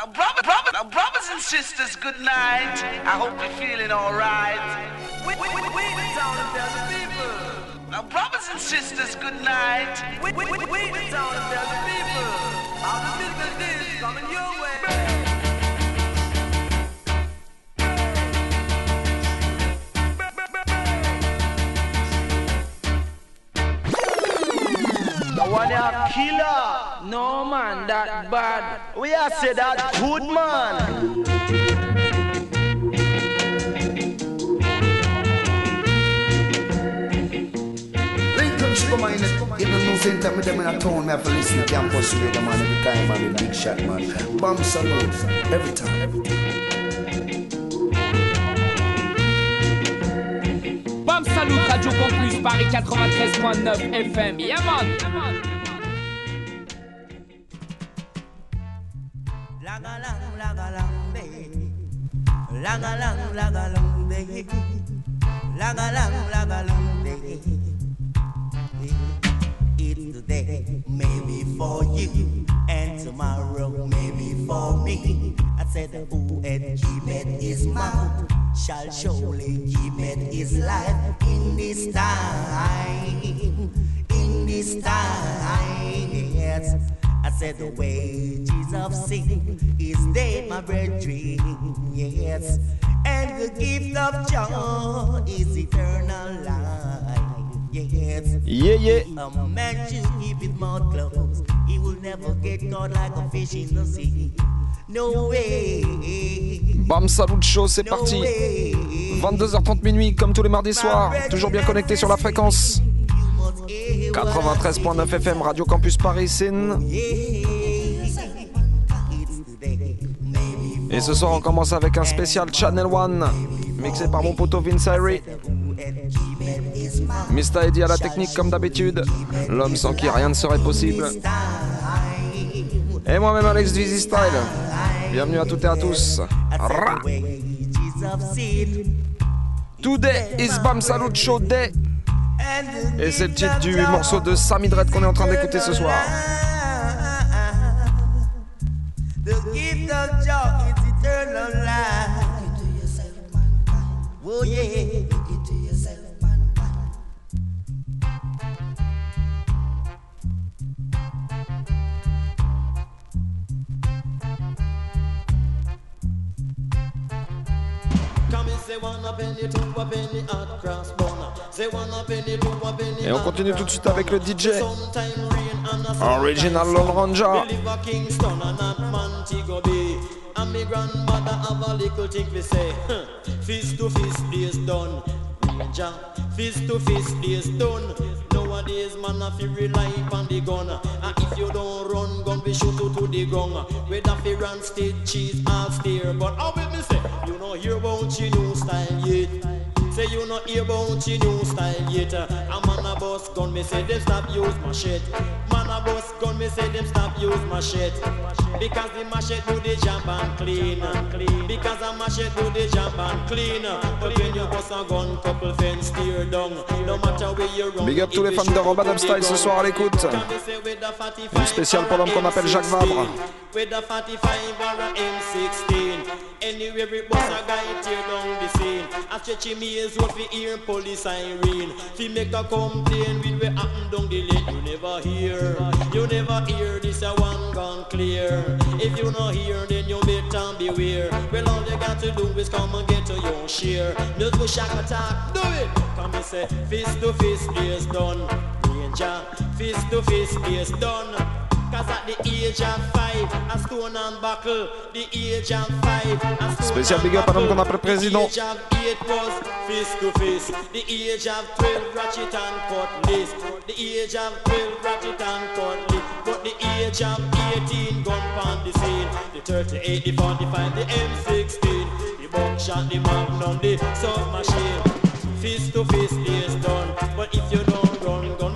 Now, brother, brother, now, brothers and sisters, good night. I hope you're feeling alright. We, we, we, we the town and tell the people. Now, brothers and sisters, good night. We, we, we, we the town and tell the people. How the business is coming your way. one a killer. No man, that bad. We are say that good man. Come on, in the news center, me them in a town, me have to listen to campus radio, man, every time, man, big shot, man. Bomb salute, every time, every time. Bam Salut Radio Campus Paris 93.9 FM. Yeah man. Lang-a-lang, Lang-a-lang, lang-a-lang day. Lang-a-lang, lang-a-lang day. It's today, maybe for you, and tomorrow maybe for me. I said, who had keepeth his mouth shall surely keep it his life in this time. In this time, yes. I said the wages of sin is death, my brethren, yes. And the gift of joy is eternal life, yes. Yeah, yeah. A man should keep his mouth closed. He will never get caught like a fish in the sea. No way. Bam Salut Show, c'est parti. 22h30 minuit, comme tous les mardis soirs. Toujours bien connecté sur la fréquence. 93.9 FM, Radio Campus Paris, Sin. Et ce soir, on commence avec un spécial Channel One, mixé par mon poteau Vince Irie. Mr. Eddie à la technique, comme d'habitude. L'homme sans qui rien ne serait possible. Et moi-même, Alex Dizzy Style. Bienvenue à toutes et à tous. Today is Bam Salut Show Day. Et c'est le titre du morceau de Sammy Dredd qu'on est en train d'écouter ce soir. Et on continue tout de suite avec le DJ Original Lone Ranger. And me grandmother have a little thing to say. Fist to fist is done Ranger. Fist to fist is done. Nowadays man have to rely on the gun. And if you don't run gun we shoot you to the ground. Whether fi run state cheese or steer. But how will You know hear about your new style yet. Say you not hear about your new style yet. A man a boss gun me say them stop use machete. Man a boss gun me say them stop use machete. Because the machete do the job and clean. Because a machete do the job and clean. But when you boss a gun couple fence steer down. No matter where you run Big up tous les fans de Robot Style ce soir à l'écoute. Une spéciale pour l'homme qu'on appelle Jacques Vabre. With a 45 or a M16 Anywhere it was a guy tear down the scene. A stretchy maze road fi hear police siren. Fi make a complain with what happen down the lane You never hear, you never hear this a one gone clear. If you not hear then you better beware. Well all you got to do is come and get to your share. No go shock attack, do it. Come and say fist to fist is done. Ranger, fist to fist is done Cause at the age of five, a stone and buckle. The age of five, a stone Spécial big up à l'homme qu'on appelle président. The age of eight was fist to fist. The age of twelve, ratchet and cutlass. The age of twelve, ratchet and cutlass. But the age of eighteen, gun on the scene. The thirty-eight, the forty-five, the M16, the buckshot, the magnum, the submachine. Fist to fist done. But if you don't run, gun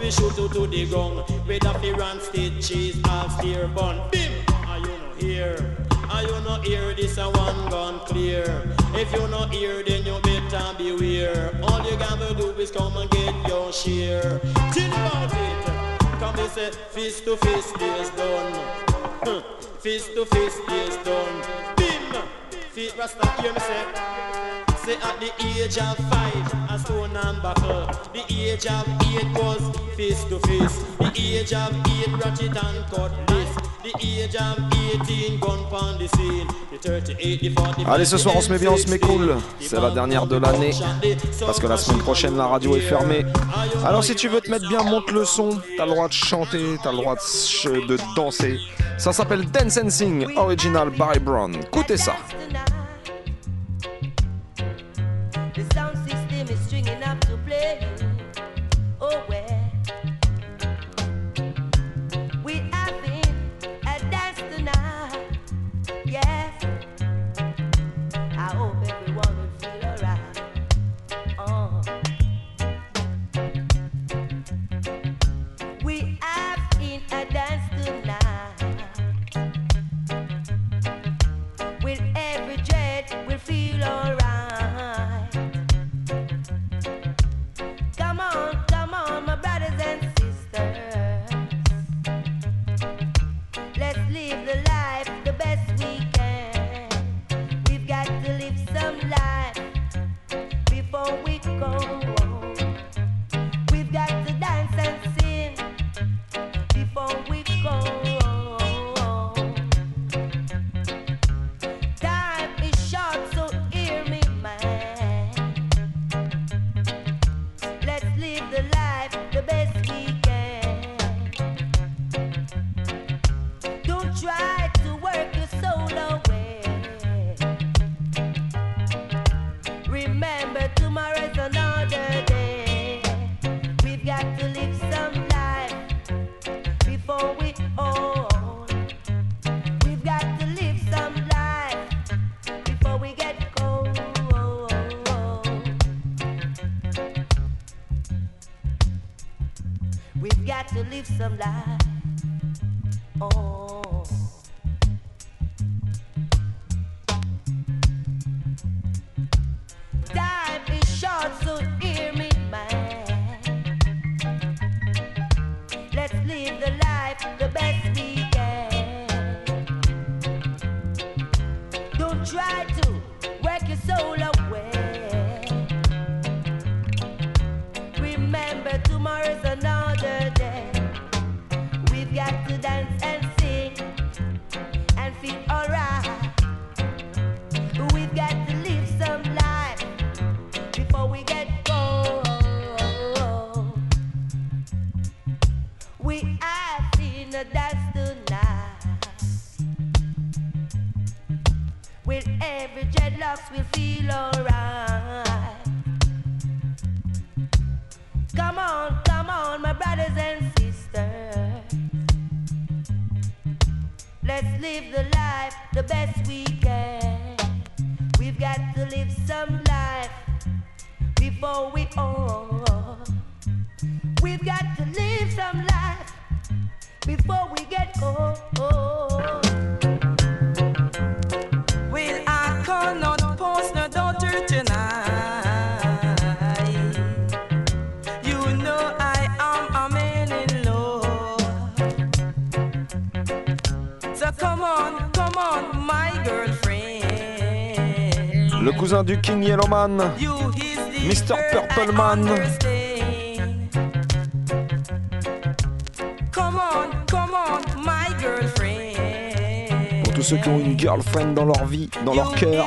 we shoot you to the ground. With a run state cheese, half steer bun. Bim! Are you not here? Are you not here? This a one gun clear. If you not here, then you better beware. All you gotta do is come and get your share. Think about it. Come and say, fist to fist, this done. fist to fist, this done. Bim! Feet Rasta, hear me say. Allez, ce soir, on se met bien, on se met cool. C'est la dernière de l'année. Parce que la semaine prochaine, la radio est fermée. Alors, si tu veux te mettre bien, monte le son. T'as le droit de chanter, t'as le droit de, danser. Ça s'appelle Dance and Sing, original Barry Brown. Écoutez ça. got to live some life before we all. We've got to live some life before we get old. cousin du King Yellowman, Mr. Purpleman. Pour tous ceux qui ont une girlfriend dans leur vie, dans leur cœur.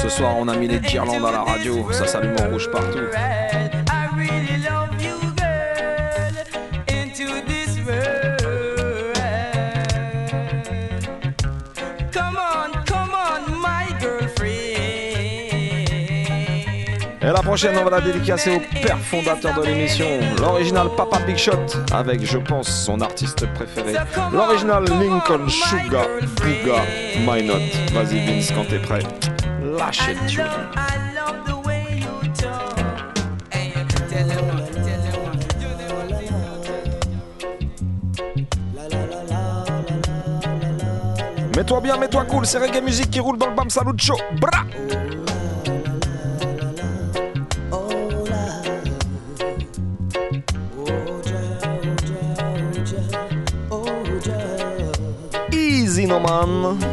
Ce soir, on a mis les guirlandes à la radio, ça s'allume en rouge partout. Et la prochaine, on va la dédicacer au père fondateur de l'émission, l'original Papa Big Shot, avec, je pense, son artiste préféré, l'original Lincoln Sugar Booga My Not. Vas-y Vince, quand t'es prêt, Mets-toi bien, mets-toi cool, c'est reggae musique qui roule dans le bam salut show. Bra! Easy no man.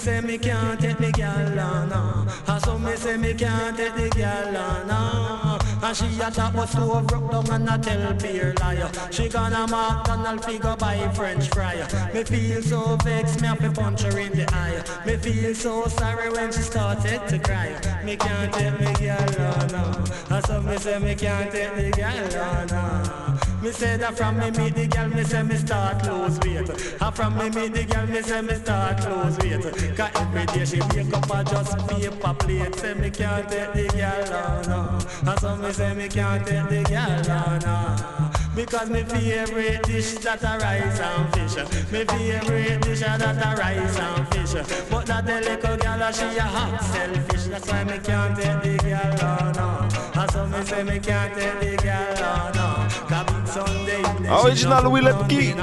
Say me can't take the girl on. And so me say me can't take the girl on. And she a talk about stove broke down and a tell beer liar. She gonna McDonald figure buy French fry. Me feel so vexed, me have to punch her in the eye. Me feel so sorry when she started to cry. Me can't take me girl on. And so me say me can't take the girl on. Me say that from me meet the girl, me say me start lose weight. And from me meet the girl, me say me start lose weight. Cause every day she wake up and just paper plate. Say me can't take the girl on no. And so me say me can't take the girl on no. Because me favorite dish that a rice and fish. Me favorite dish that a rice and fish. But that the little girl she a hot selfish. That's why me can't take the girl on no. And so me say me can't take the girl on no. Cause Sunday Original Willet Key.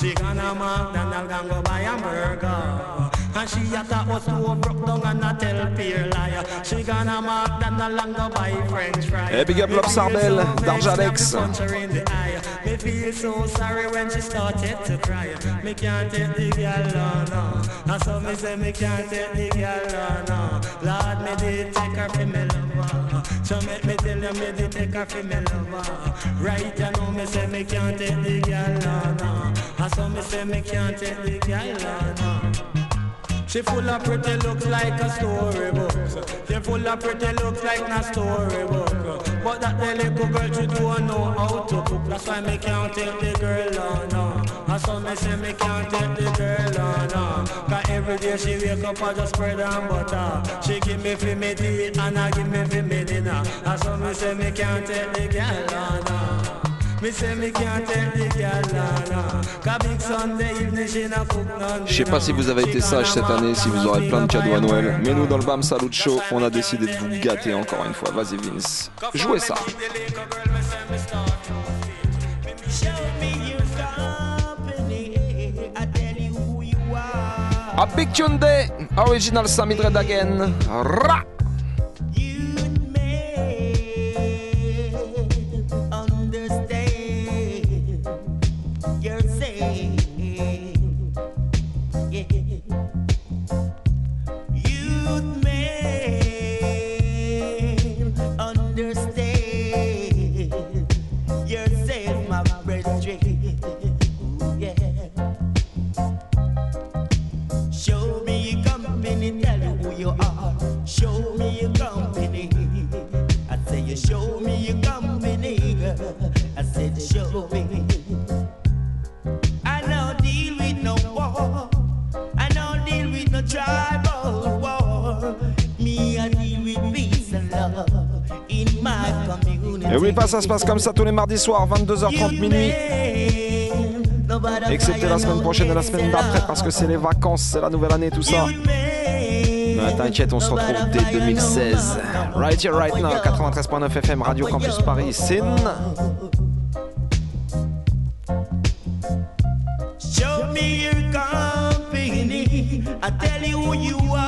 She gonna McDonald and go buy hamburger. And she a talk was too broke down and a tell peer liar. She gonna McDonald and go buy French fries. Eh, big up Lop Sardel, Darjalex. Me feel so sorry when she started to cry. Me can't take the girl on no. And so me say me can't take the girl on no. Lord, me did take her for me lover. So make me tell you me did take her for me lover. Right you know me say me can't take the girl on no. And so me say me can't take the girl on no. She full of pretty looks like a storybook. She full of pretty looks like a storybook. But that the little girl she don't know how to cook. That's why me can't take the girl on. No. And so me say me can't take the girl on. No. Cause every day she wake up I just spread and butter. She give me for me tea and I give me for me dinner. And so me say me can't take the girl on. No. Je sais pas si vous avez été sage cette année, si vous aurez plein de cadeaux à Noël, mais nous dans le BAM Salut Show, on a décidé de vous gâter encore une fois. Vas-y Vince, jouez ça. A Big Tune Day, original Sammy Dread again. Ra! Oui, pas ça se passe comme ça tous les mardis soirs, 22h30 minuit. Excepté la semaine prochaine et la semaine d'après parce que c'est les vacances, c'est la nouvelle année, tout ça. Mais t'inquiète, on se retrouve dès 2016. Right here, right now, 93.9 FM, Radio Campus Paris, Sin. Show me your company. I tell you who you are.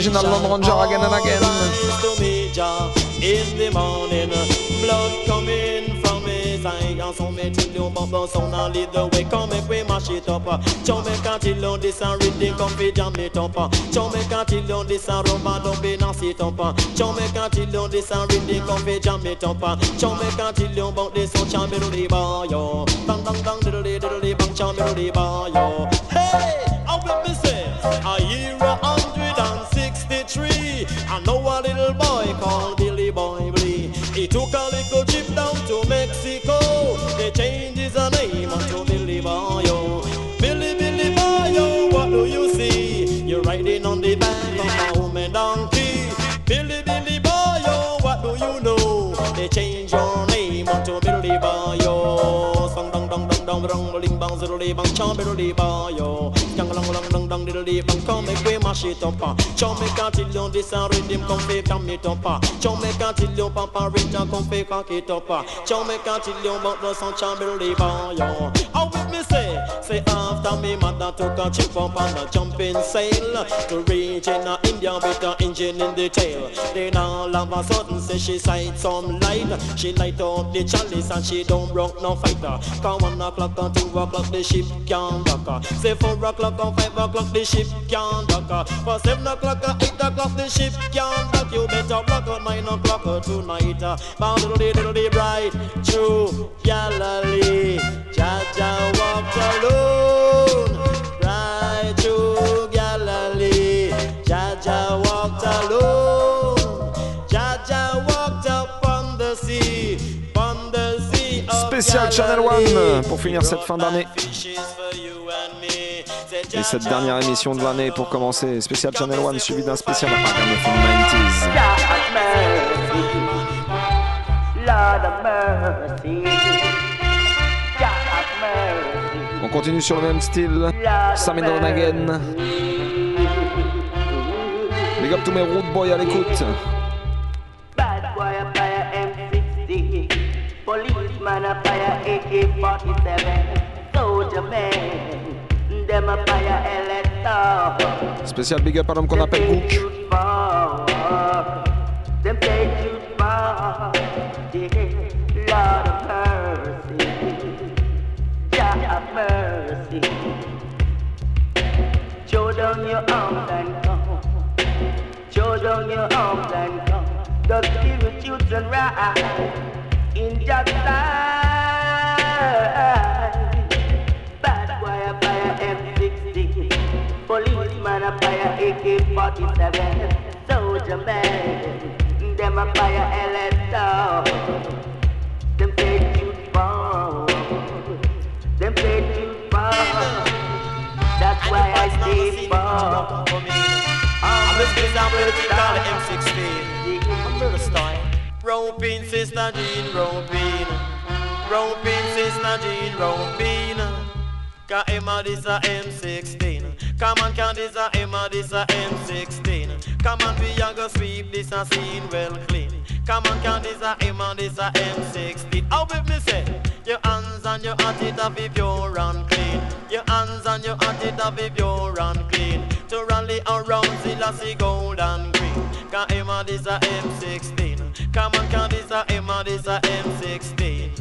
We shall Lone again and again. to meet Jah in the morning. Blood coming from his eyes. And so me tell you about the sound and lead the way. Come make we mash it up. Me can't tell you this and rhythm come fi jam it up. Me can't tell you this and rubber don't be nasty up. Me can't tell you this and rhythm come fi jam it up. Me can't tell you about this so me do the yo. Bang bang bang diddle diddle bang me do the yo. Hey, I know a little boy called Billy Boy Blee. He took a little trip down to Mexico. They changed his name to Billy Boyo. Billy Billy Boyo, what do you see? You're riding on the back of a woman donkey. Billy Billy Boyo, what do you know? They changed your name to Billy Boyo. Song dong dong dong dong dong ling bang zero bang chom Billy Boyo. Dong diddle bang come make we mash it up. Chom make a till you this and rhythm come fi come it up. Ah. A till you papa rich and come fi cock it up. A till you about the song chom Billy Boyo. How with me say? Say after me mother took a trip up on a jumping sail to reach in a India with a engine in the tail. Then all of a sudden say she sight some light. She light up the chalice and she don't broke no fighter. Cause one o'clock and two o'clock the ship can't dock. Ah. Say four o'clock and five o'clock the ship can't dock. For seven o'clock eight o'clock the ship can't dock. You better block at nine o'clock tonight. Bound little little little bright through Galilee. Jaja walked alone right through Galilee. Jaja walked alone. Jaja walked upon the sea, upon the sea Spécial Channel One pour finir cette fin d'année. Et cette dernière émission de l'année pour commencer, spécial Channel One suivi d'un spécial Ragamuffin 90s. Lord of mercy. God of mercy. On continue sur le même style. Down Again. Big up tous mes road boys à l'écoute. Bad boy a fire M60. Policeman a fire AK-47. Soldier man, Spécial big up à l'homme qu'on appelle Book. Them say you fall, yeah, Lord of mercy, AK-47, soldier man. Them a fire LSO. Them say you fall. Them say you fall. That's why I stay fall. I'm the space I'm ready to call it M16. I'm style. Roping sister Jean, roping. Roping sister Jean, roping. Ka Emma this a M16. Come on, can this uh, a Emma uh, this uh, a M16. Come on, we a go sweep this a scene well clean. Come on, can this a Emma this a M16. How with me say? Your hands and your heart it have be pure and clean. Your hands and your heart it have be pure and clean. To rally around Selassie gold and green. Can Emma this a M16. Come on, can this a Emma this a M16.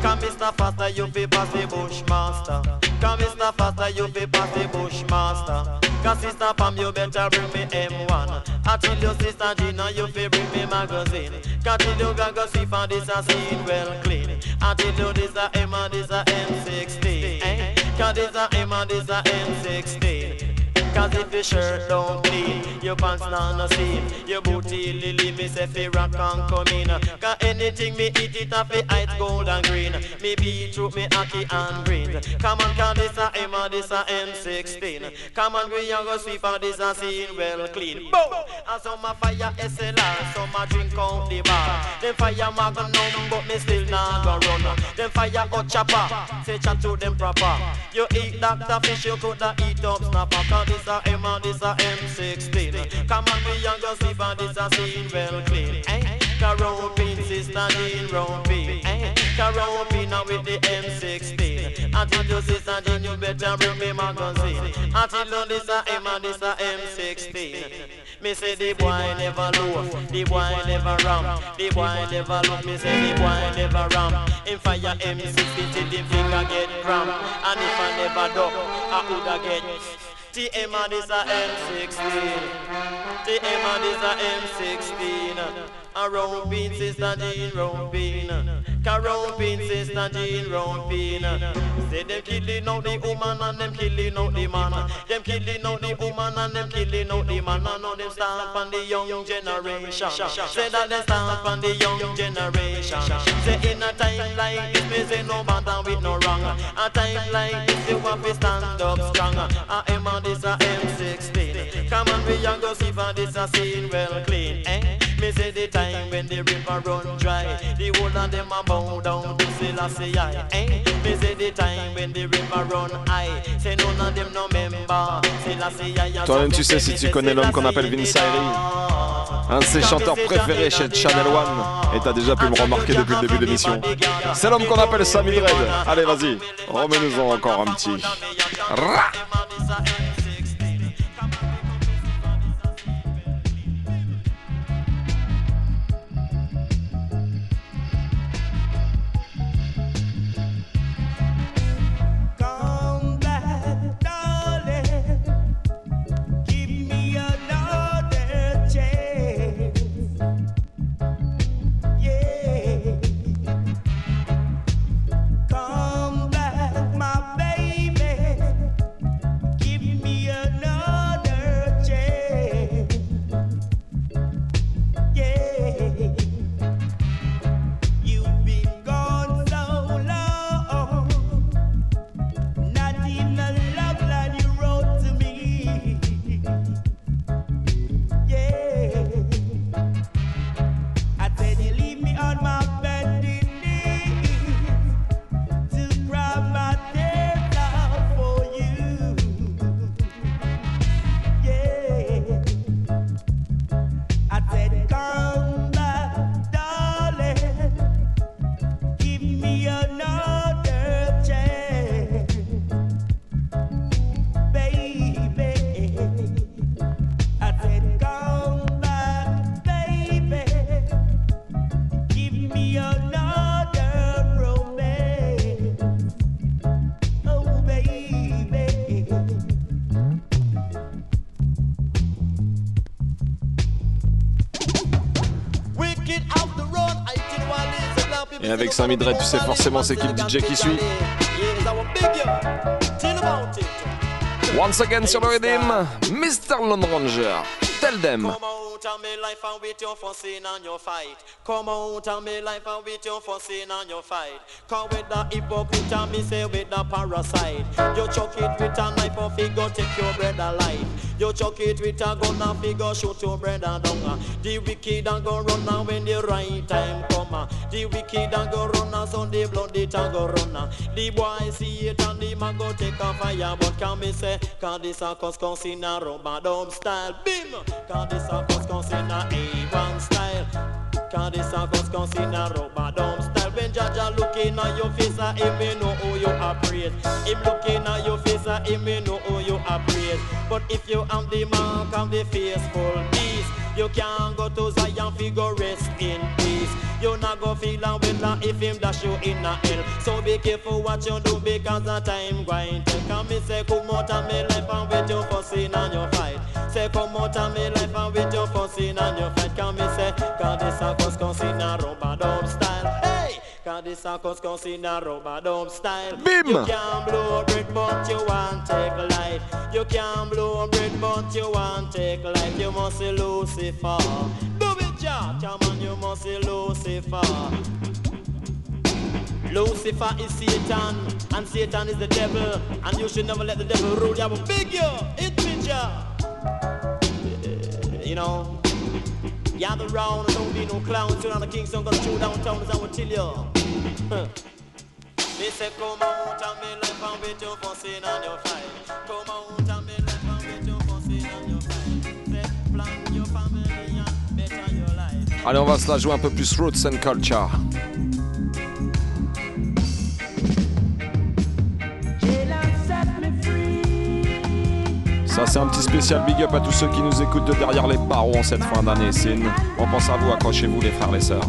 Come Mr. Faster, you be pass the Bushmaster. Come Mr. Faster, you fi pass the Bushmaster. Cause sister Pam, you better bring me M1. I tell your sister Gina, you fi bring me magazine. Till you go see for this a scene well clean. I tell you this a M and this a M16. Eh? Cause this a M and this a M16. Cause if your shirt don't clean, your pants not no seam, your booty lily me say fi rock and come in. Cause anything me eat it off fi ice gold and green. Me beetroot, me ackee and green. Come on, cause this a M and this a M16. Come on, we a go sweep this a scene well clean. Boom! And some a fire SLR, some a drink out the bar. Them fire magnum, but me still not go run. Them fire hot chopper, say chat to them proper. You eat Dr. Fish, you coulda eat up snapper. Cause a M and this a M16. Come on, we young go sleep and this a scene well clean. Eh? Caropin, sister Jean Ropin. Eh? Caropin now with the M16. Until you sister Jean, you better bring me magazine. Until you this a M and this a M16. Me say the boy never low, the boy never ram, the boy never look. Me say the boy never ram. In fire M60 till the finger get cramp. And if I never duck, I woulda get. TM and is a M16. TM and is a M16. A round pin sister Jean round pin. Round pin sister Jean round. Say them killing out the woman and them killing out the man. Them killing out the woman and them killing out the man. I know them stamp on the young generation. Say that they stamp on the young generation. Say in a time like this, me say no matter with no wrong. A time like this, you have to stand up strong. I am on this a M16. Come on, we young go see for this a scene well clean. Eh? Me say the time when the river run dry, the whole of them a bow down to Selassie I. Eh? Me say the time when the river run high, say none of them no member. Selassie I. Toi-même, tu sais si tu connais l'homme qu'on appelle Vince un de ses chanteurs préférés chez Channel One, et t'as déjà pu me remarquer depuis le début de l'émission. C'est l'homme qu'on appelle Sammy Dread. Allez, vas-y, remets-nous-en encore un petit. Rah avec Sami Dre, tu sais forcément c'est qui le DJ qui suit. Once again sur le Redeem, Mr. Lone Ranger. Tell them. Life and with your fussing and your fight. Come fight. Come with the hypocrite parasite. You chuck it with a knife or figure take your bread alive. You chuck it with a gun and figure shoot your brother down. Uh. The wicked and go run now when the right time come. Uh. The wicked and go run now so the blood it and go run. Uh. The boy see it and the man go take a fire. But can me say, cause this a cause cause in a rubber dub style. Bim! Cause this a cause cause in a A1 style. Cause this a cause cause in a rubber dub style. When Jaja looking at your face, uh, him me know who you appraise. Him looking at your face, uh, him me know who you appraise. But if you have the mark of the faithful beast, you can't go to Zion figure rest in peace. You not go feel a better if him dash you in a hell. So be careful what you do because the time grind. And me say come out of me life and with your fussing and your fight. Say come out of me life and with your fussing and your fight. Can me say cause this a cause in a rubber dub style. Hey! Cause this a cause cause in a rubber dub style. Bim! You can blow bread but you want take life. You can blow bread but you want take life. You must see Lucifer. Do it, Jah. Come on, you must see Lucifer. Lucifer is Satan, and Satan is the devil, and you should never let the devil rule you. But big you, it me, Jah. You know, gather round don't be no clown. Turn on the Kingston, gonna chew downtown, as I will tell you. Come out and me your fight. Allez, on va se la jouer un peu plus roots and culture. Ça, c'est un petit spécial big up à tous ceux qui nous écoutent de derrière les barreaux en cette fin d'année. C'est On pense à vous, accrochez-vous les frères, les sœurs.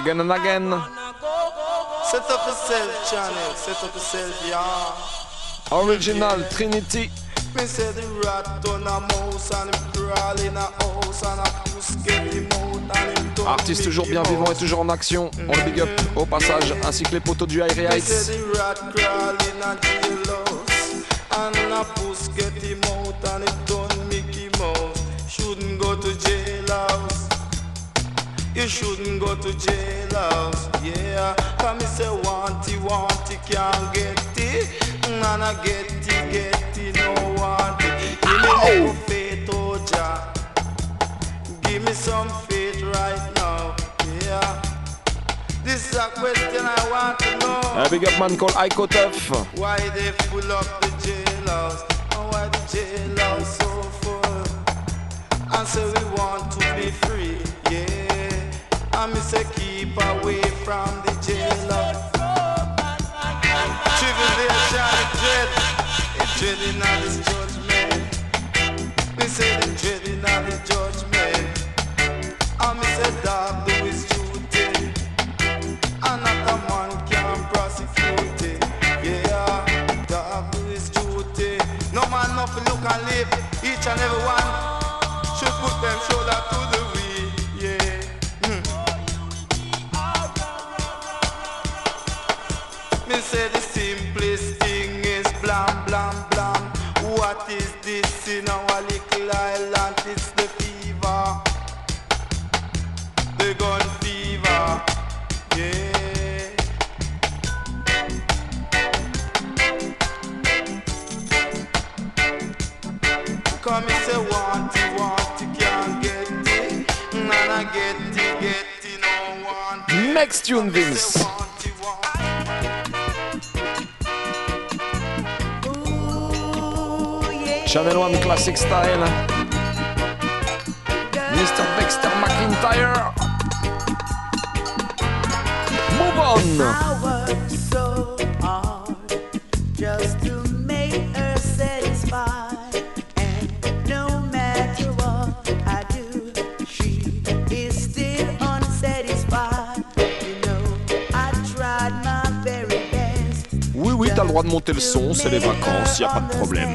Again and again. Set up yourself, channel. Set up yourself, yeah. Original Trinity. Me say the rat on a mouse and him crawl in a house and a puss get him out and him don't Artiste toujours bien vivant et toujours en action. On le big up au passage, ainsi que les poteaux du High Me Heights. say the rat crawl in a jailhouse and a puss get him out and him done Mickey Mouse. Shouldn't go to jailhouse. You shouldn't go to jailhouse, yeah. Come me say want it, want it, can't get it. And I get it, get it, no want it. Give me no faith, oh Jah. Give me some faith right now, yeah. This is a question I want to know. Un big up man called Iko Tuff. Why they full up the jailhouse? And why the jailhouse so full? and say we want to be free, yeah. And me say keep away from the jailer. Tribulation, Mr. Dexter McIntyre. Move. Oui, oui, t'as le droit de monter le son, c'est les vacances, y a pas de problème.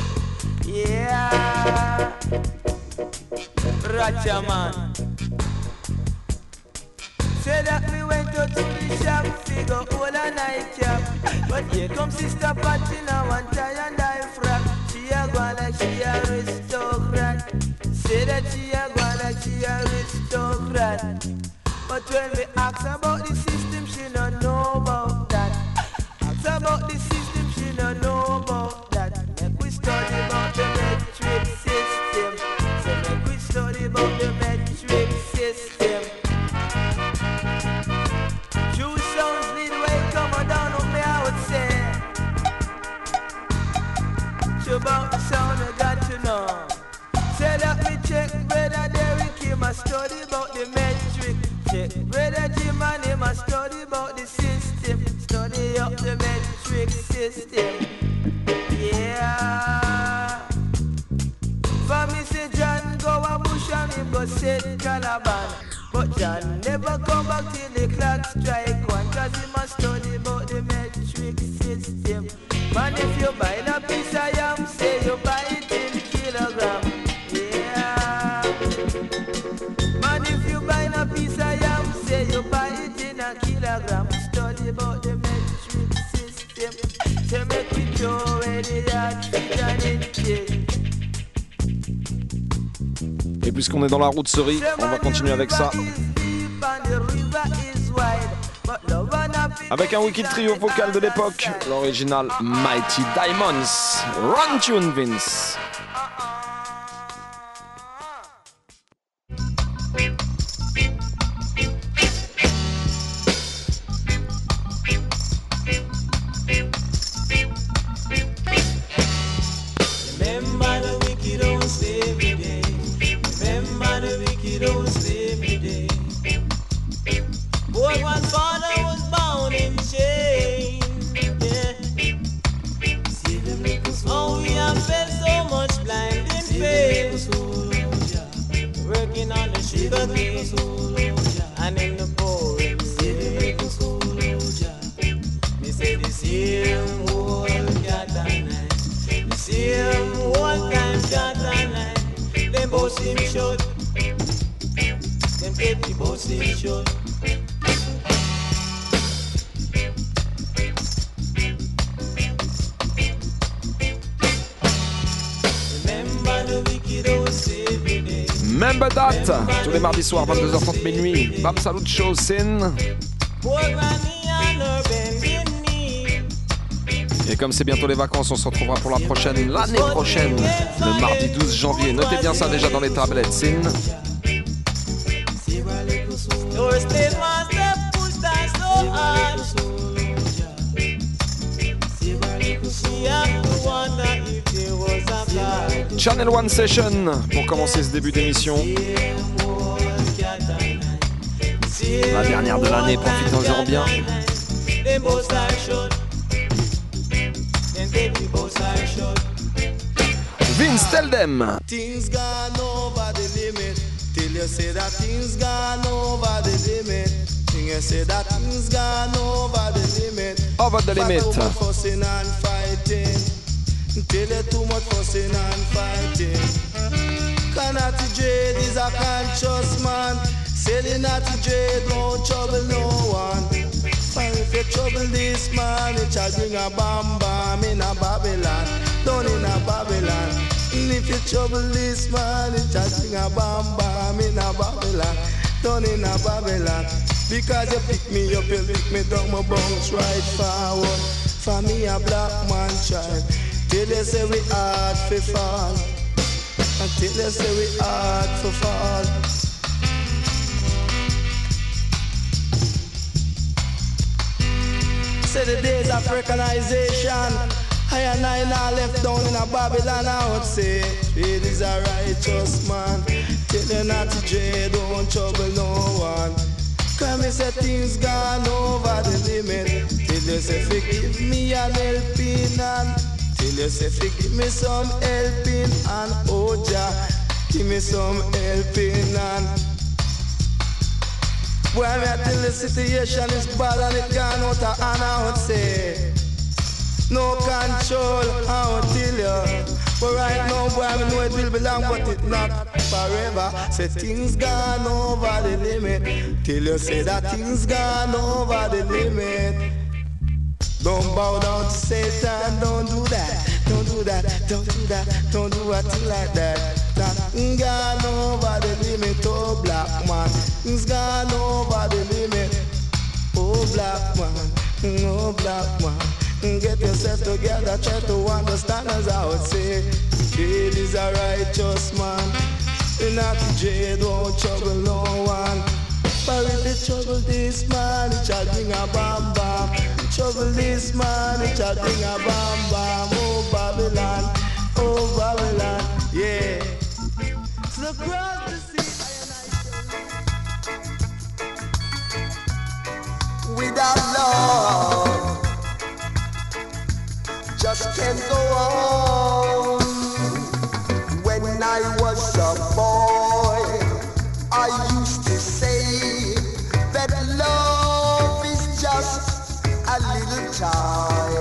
Yeah. Man. Say that me went out to the shop, a nightcap. But here Sister and. She a like she a aristocrat. Say that she a like she a aristocrat. But when we ask about the Never come back till the clock strike one Cause he must study about the metric system Man if you buy a piece of yam say you buy it in kilogram Yeah Man if you buy a piece a kilogram. Study about the metric system. To make it throw away the. Et puisqu'on est dans la route cerise, on va continuer avec ça. Avec un wicked trio vocal de l'époque, l'original Mighty Diamonds. Run tune Vince. Her bending knee. Et comme c'est bientôt les vacances, on se retrouvera pour la prochaine, l'année prochaine, le mardi 12 janvier. Notez bien ça déjà dans les tablettes, Sin. Channel One Session pour commencer ce début d'émission. La dernière de l'année, profitons-en bien. Vince, tell them. Things gone over the limit. Till you say that things gone over the limit. Till you say that things gone over the limit. Over the fussing and fighting. Till you too much fussing and fighting. Jade is a conscious man. Selling at Jade won't trouble no one. And if you trouble this man, it shall bring a bam bam in a Babylon, down in a Babylon. And if you trouble this man, it shall bring a bam bam in a Babylon, down in a Babylon. Because you pick me up, you lick me down, my bounce right forward. For me, a black man child. Till you say we hard for fall. Until you say we hard for fall. Say the days of recognition. I and I now left down in a Babylon, I would say it is a righteous man. Tell you not to J, don't trouble no one. Come and say things gone over the limit. Till you say forgive me an helping hand. Till you say forgive me some helping hand. Oh Jah, give me some helping hand. Boy, me tell the situation is bad and it gone out of hand, I would say. No control, I would tell you. But right now, boy, I know it will be long, but it not forever. Say things gone over the limit. Till you say that things gone over the limit. Don't bow down to Satan, don't do that. Don't do that, don't do that, don't do a thing like that. That gone over the limit, oh black man. It's gone over the limit, oh black man, oh black man. Get yourself together, try to understand as I would say. Jade is a righteous man. A jade won't trouble no one. But if it trouble this man, it shall bring a bam bam. Trouble this man, it shall bring a bam bam. Oh Babylon, oh Babylon, yeah. Without love, just can't go on. When I was a boy, I used to say that love is just a little toy.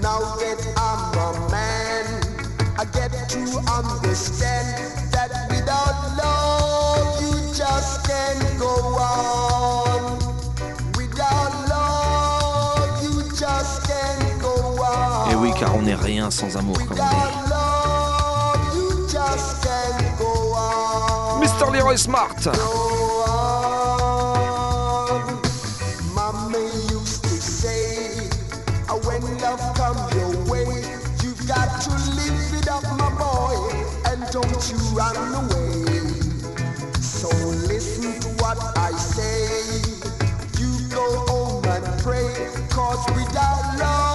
Now that I'm a man, I get to understand car on n'est rien sans amour, comme on Leroy Smart. Love.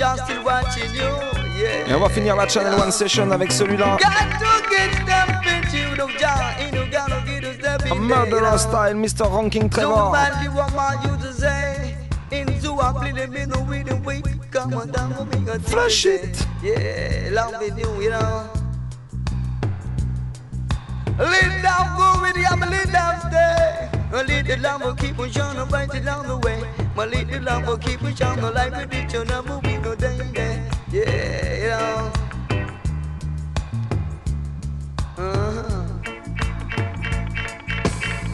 Still watching you. Yeah. Et on va finir la Channel One Session avec celui-là. A murderer style, Mr. Ranking Trevor. Flash it. With the, I'm a lead down stay. Lead the keep on the way. My the lamb will keep on shining like with it You'll never be no danger Yeah, you know uh-huh.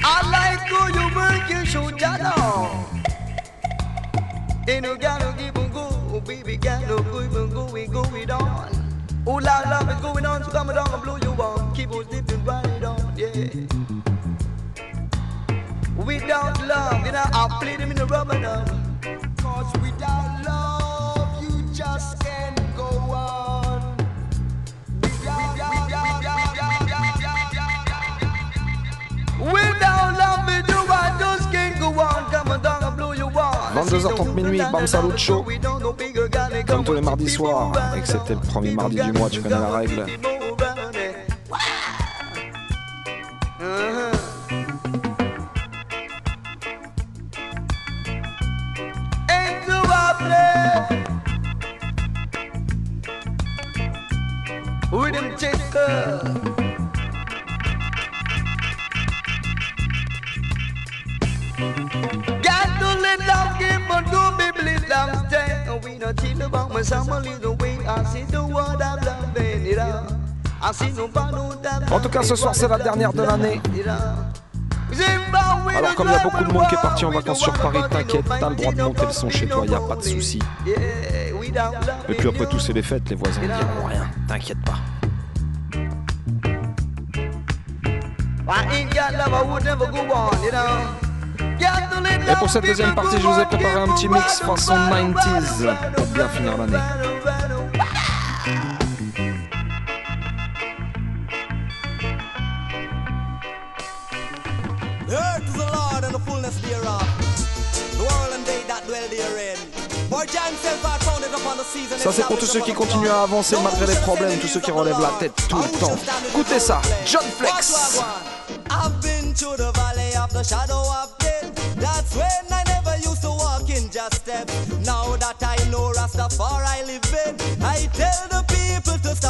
I like how you work your shoulder now. Ain't no got no give and go, baby, got no give and go, we go it on. Oh, la love is going on, so come down and blow you on. Keep on dipping right on, yeah. Without love, you know, I'll play them in the rubber now. Cause without love, you just can't go on. Without love, me do I just can't go on. Come down and blow you on. 22h30 minuit, Bam Salut Show. Comme tous les mardis soirs, excepté le premier mardi du mois, tu connais la règle. With them checker. Got to let love give, but do be believe love stay. And we not chill about my summer little way. I see the world I'm loving it up. I see no bottle that En tout cas, ce soir, c'est la dernière de l'année. Alors, comme il y a beaucoup de monde qui est parti en vacances sur Paris, t'inquiète, t'as le droit de monter le son chez toi, y a pas de souci. Et puis après tout, c'est les fêtes, les voisins diront rien, t'inquiète pas. Et pour cette deuxième partie, je vous ai préparé un petit mix façon 90s pour bien finir l'année. Ça, c'est pour tous ceux qui continuent à avancer malgré les problèmes, tous ceux qui relèvent la tête tout le temps. Écoutez ça, John Flex. Through the valley of the shadow of death. That's when I never used to walk in just steps. Now that I know Rastafari live in, I tell the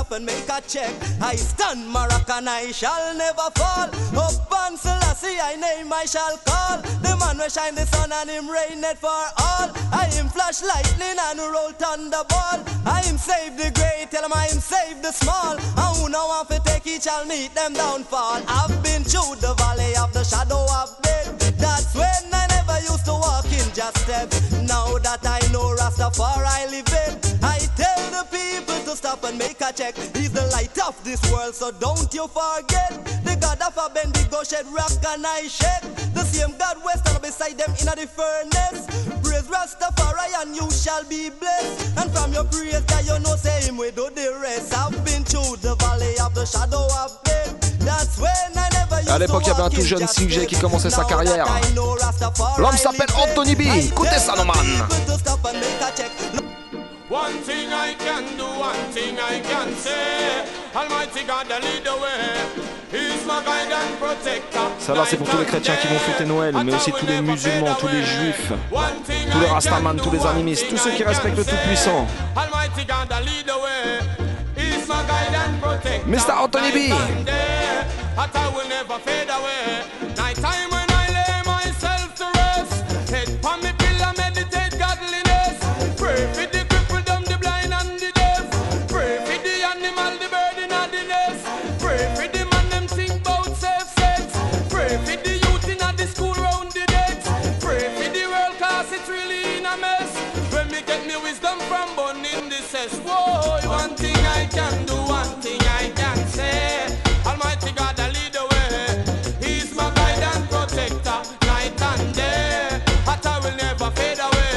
stop and make a check. I stand Moroccan, I shall never fall. Up on Selassie, I name I shall call. The man will shine the sun and him rain it for all. I am flash lightning and roll thunderball. I am save the great, tell him I am save the small. And who now want to take it shall meet them downfall. I've been through the valley of the shadow of death. That's when I never used to walk in just steps. Now that I know Rastafari live in, I tell the people to stop and make a check. He's the light of this world, so don't you forget. The God of Abednego shed rock and I shed. The same God stand beside them in the furnace. Praise Rastafari and you shall be blessed. And from your praise, that you know, say him we do the rest. I've been through the valley of the shadow of death. That's when I never used À l'époque, il y avait un tout jeune CJ qui commençait sa carrière. L'homme s'appelle Anthony B. Écoutez ça, Norman. One thing I can do, one thing I can say. Almighty God, the lead the way. He's my guide and protector. Ça là, c'est pour tous les chrétiens qui vont fêter Noël, mais aussi tous les musulmans, tous les juifs, tous les rastaman, tous les animistes, tous ceux qui respectent le Tout-Puissant. Mr. Anthony B.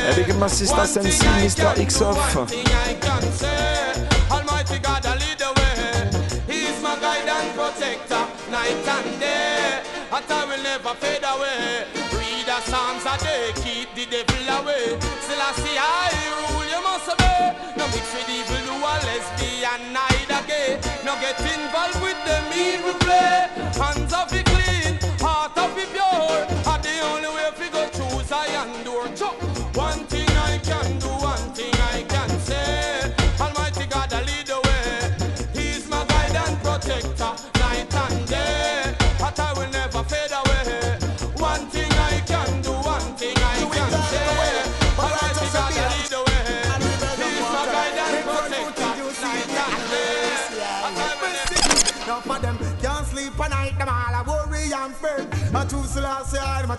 fade away. Avec ma sister Sensi, Mr. X-Off. One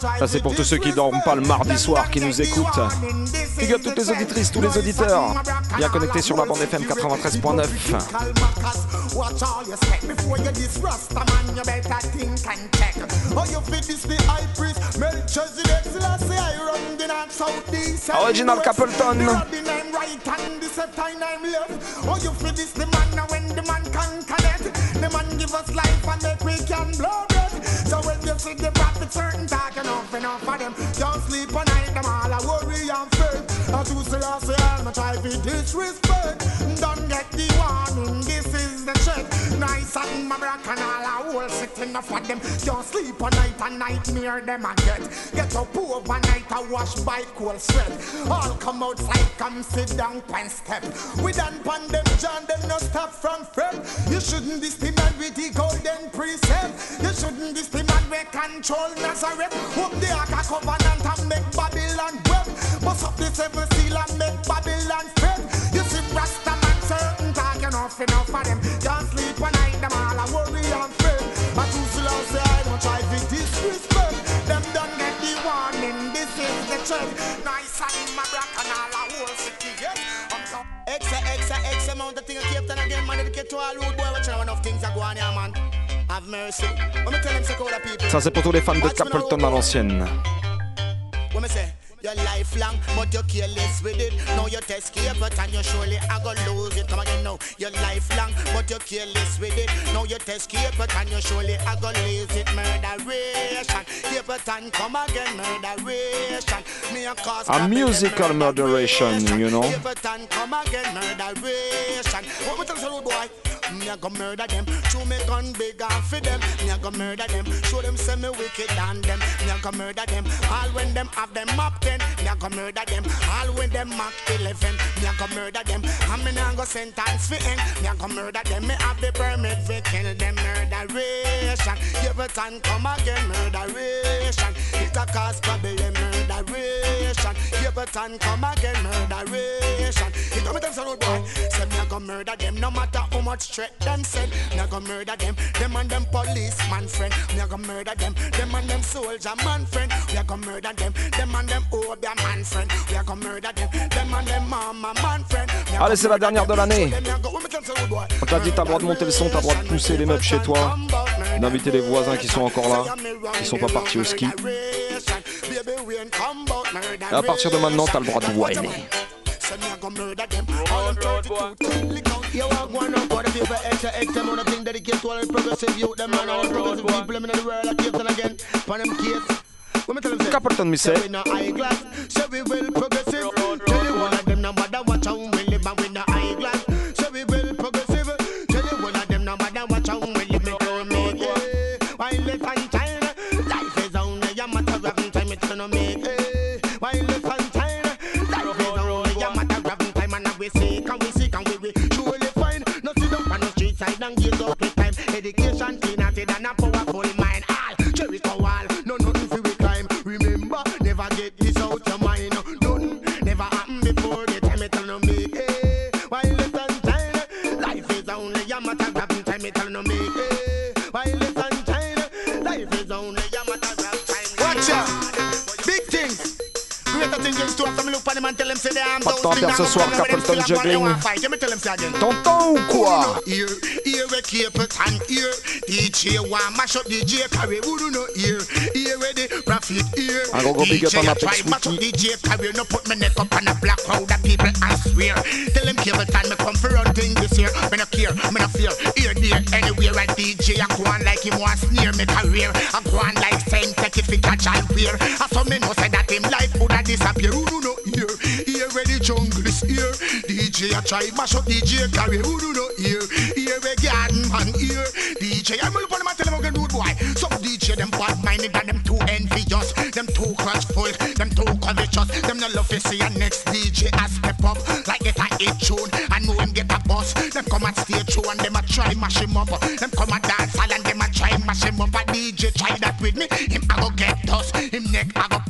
Ça c'est pour tous ceux qui dorment pas le mardi soir, qui nous écoutent. Big up toutes les auditrices, tous les auditeurs. Bien connectés sur la bande FM 93.9. Original Capleton. The and man give us life and make we can blow breath. So when you see the prophet certain talk enough enough for them, don't sleep at night. Them all a worry and fret. I choose to last I'm a try to disrespect. Don't get the warning. This is the check. Nice and my black and all a whole sitting up for them. Don't sleep at night and nightmare them a get. Get up overnight a wash by cool sweat. All come outside, come sit down and step. We done pan them John, them no stop from fret. You shouldn't man with the golden precept. You shouldn't man we control Nazareth. Hope the ark a covenant and make Babylon web. Up the seven seal and make Babylon fed. You see Rasta man certain talk enough enough for them. Can't sleep at night, them all a worry and fret. I too slow say I don't try to disrespect. Them done get the warning, this is the check. Nice and my black and all a whole city, yes. I'm so X, X, X amount of things I keep telling again, man, dedicate to all road boy, watching how enough things are going here, man. Have mercy. Let me tell them, say, call the people. Ça c'est pour tous les fans de Capleton à l'ancienne. What me say? You're lifelong, but you're careless with it. Now you test but and you surely are gonna lose it. Come again now. You're lifelong, but you're careless with it. Now you test but and you surely are gonna lose it. Murderation, Capleton, come again, murderation. Me a cause A musical murderation, you know. Capleton, come again, murderation. What me tell you, boy? Me a go murder them. Show me gun big and for them. Me a go murder them. Show them say me wicked and them. Me a go murder them. All when them have them up ten. Me a go murder them. All when them mark eleven. Me a go murder them. And me nah go sentence for end. Me a go murder them. Me have the permit for kill them. Murderation. Every time come again. Murderation. It a cause problem. Murderation. Everton come again. Murderation. It come tell some road boy. Say me a go murder them. No matter how much threat them send. Me a go murder them. Them and them policeman friend. Me a go murder them. Them and them soldier man friend. We a go murder them. Them and them obia man friend. We a go murder them. Them and them mama man friend. Me a Allez, c'est la dernière de l'année. On t'a dit t'as le droit de monter le son, t'as le droit de pousser les meubles chez toi, d'inviter les voisins qui sont encore là, qui sont pas partis au ski. Et à partir de maintenant, t'as le droit de whiner. Walk one come for run thing this year. Me no care, me no fear. Ear there anywhere a DJ a go on like him want sneer me career. I go on like saying take it fi catch and wear. I saw me know say that him life woulda disappear. Here. DJ a try mash up DJ carry. Who do no ear? Ear where garden man ear. DJ I'm gonna and tell him I'm it boy. Some DJ them bad minded and them too envious. Them too grudgeful. Them too covetous. Them no love to see a next DJ a step up like get a hit tune and know him get a bus. Them come and stay true and them a try mash him up. Them come and dance all and them a try mash him up. A DJ try that with me. Him a go get dust. Him neck a go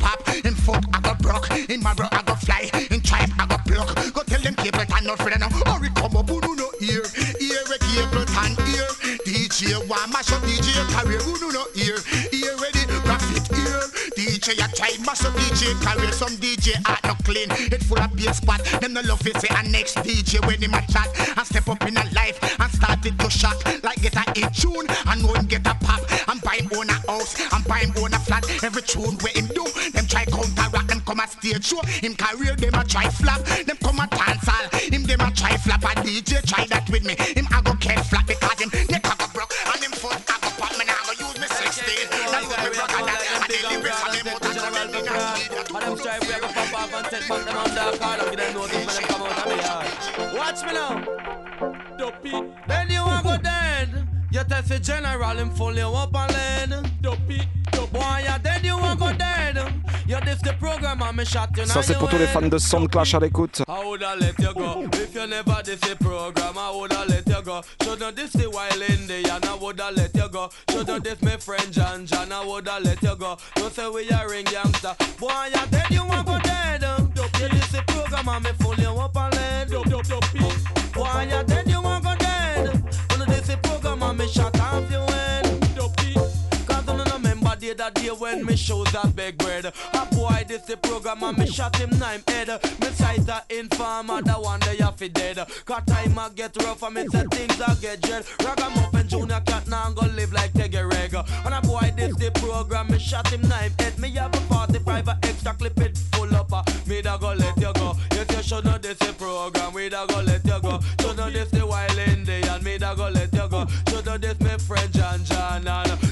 DJ one mash up DJ carry who do no ear. Ear ready profit ear. DJ I try mash up DJ carry some DJ art no clean. It full of bass spot. Them no love it say a next DJ when him a chat I step up in a life and start it to shock like get a hit tune and know get a pop I'm him own a house I'm him own a flat. Every tune where him do, them try counteract. Them come a stage show. Him career them a try flap. Them come a dance all. Him them a try flap. A DJ try that with me. Strive we a go pop off and set back them on dark card and give them notice when them come out of me yard. Watch me now. Dopey. Then you go dead. You tell the general him full you up and. Dopey. Boy, you dead, you want go dead. You diss the program and me shot you Ça c'est pour tous les fans de Soundclash à l'écoute. I let you go? If you never the program. I woulda let you go. Shouldn't diss the wild Indian. I woulda let you go. Shouldn't diss my friend John John. I woulda let you go. Don't say we a ring youngster. Boy, you dead, you want go dead. You diss the program and me full you up and lead. Boy, you dead, you want go dead. You diss the program and me shot off your head. Day that day when me shows that big bread. A boy this the program and me shot him nine head. Me size a informer, the one day you fi dead. Cause time a get rough and me say things a get dread. Ragamuffin Junior cat now go live like Teggy Reg. And a boy this the program, me shot him nine head. Me have a 45 a extra clip it full up. uh, Me da go let you go. Yes you should know this the program. We da go let you go. Should know this the wild Indian. Me da go let you go. Should know this me friend John John and give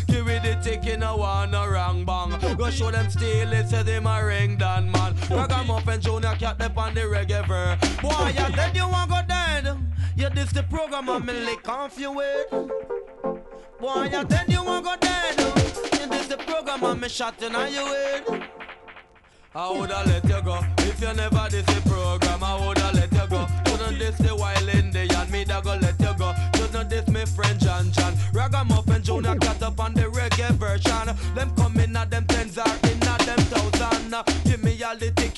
Go show them steal it, say them a ring down man. Ragamuffin Junior cat up on the reggae ver. Boy, you dead, you want go dead. You this the program and me lick off your weight. Boy, you dead, you want go dead. You this the program and me shot in on your head. I woulda let you go if you never this the program. I woulda let you go. Shouldn't this the wild Indian? Me da go let you go. Shouldn't this me friend John John? Ragamuffin Junior cat up on the reggae version. Them come in at them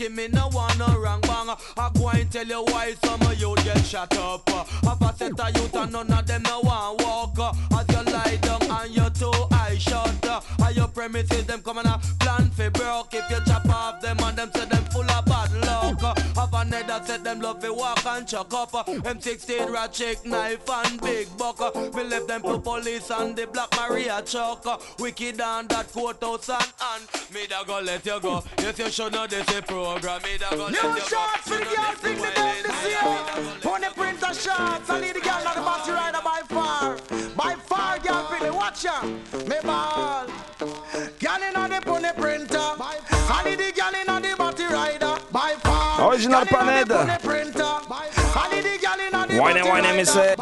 all me no want no wrong bang. I go and tell you why some of you get shut up. Have a set of youth and none of them no want walk. As you lie down and your two eyes shut. Are your premises them coming a plan for broke? If you chop off them and them say them Have another set them love to walk and chuck up. Uh. M16 rat chick knife and big buck. Uh. We left them to police and the Black Maria chuck. Uh. Wicked and that courthouse and and me da go let you go. Yes you should know this a program. Me da go let you New shots for the girl, sing the dance this year. Pony printer shots, I need the girl, not the bossy rider by far. By far, girl, pretty, watch ya. Me ball. Girl in on the pony printer. I need the girl in on the body rider. By far. Original Panhead. Wine and wine and.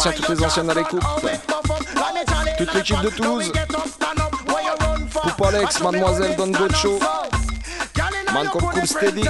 Anciens, toutes les anciennes à l'écoute. Toute l'équipe de Toulouse. Coupe Alex, Mademoiselle Don Gocho. Man comme Cool Steady.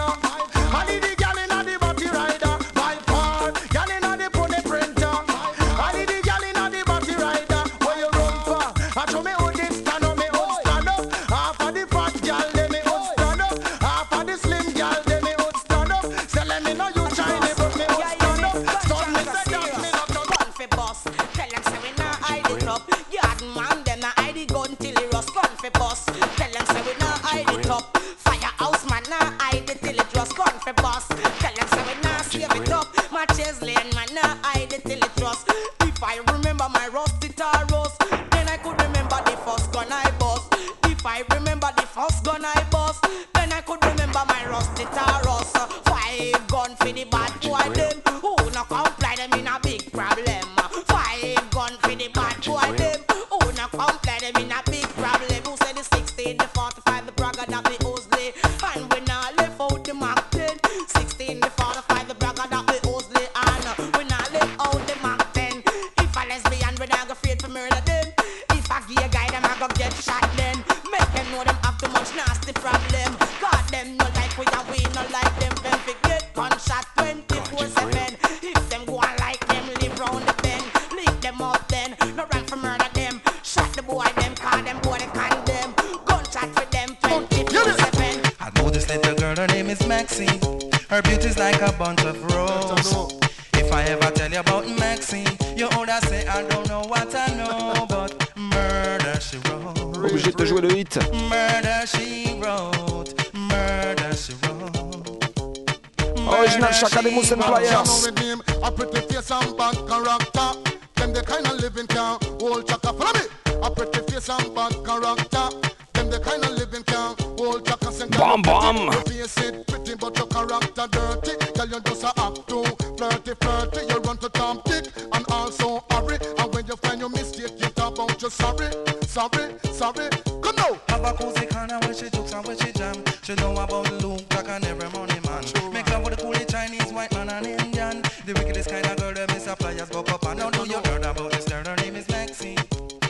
Corner where she jokes and where she jam. She know about Luke, Jack and every money man. Make love with the coolie Chinese, white man and Indian. The wickedest kind of girl that miss a flyers go up and now do you heard about this girl? Her name is Maxine.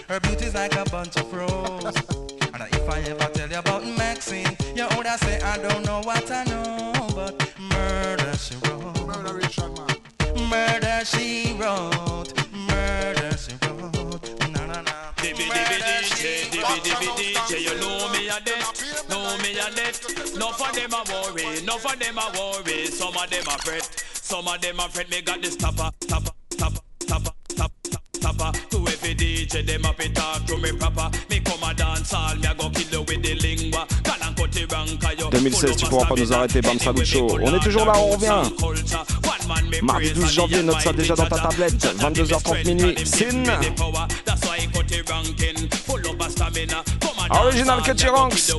Her beauty's like a bunch of roses. and if I ever tell you about Maxine, you older say I don't know what I know, but murder she wrote. Murder Richard man. Murder she wrote. Murder she wrote. Na na na. Dibby dibby DJ, dibby dibby DJ, you know me a me. No for them a worry, no for them a worry. Some of them a fret, some of them a fret. Me got this topper, topper, topper, topper, topper, topper. To every DJ, them a fit talk to me proper. Me come a dance all, me a go kill you with the lingua. 2016, tu pourras pas nous arrêter, Bam Salucho. On est toujours là, on revient. Mardi 12 janvier, note ça déjà dans ta tablette. 22h30 minuit, Sin. Original Cutty Ranks.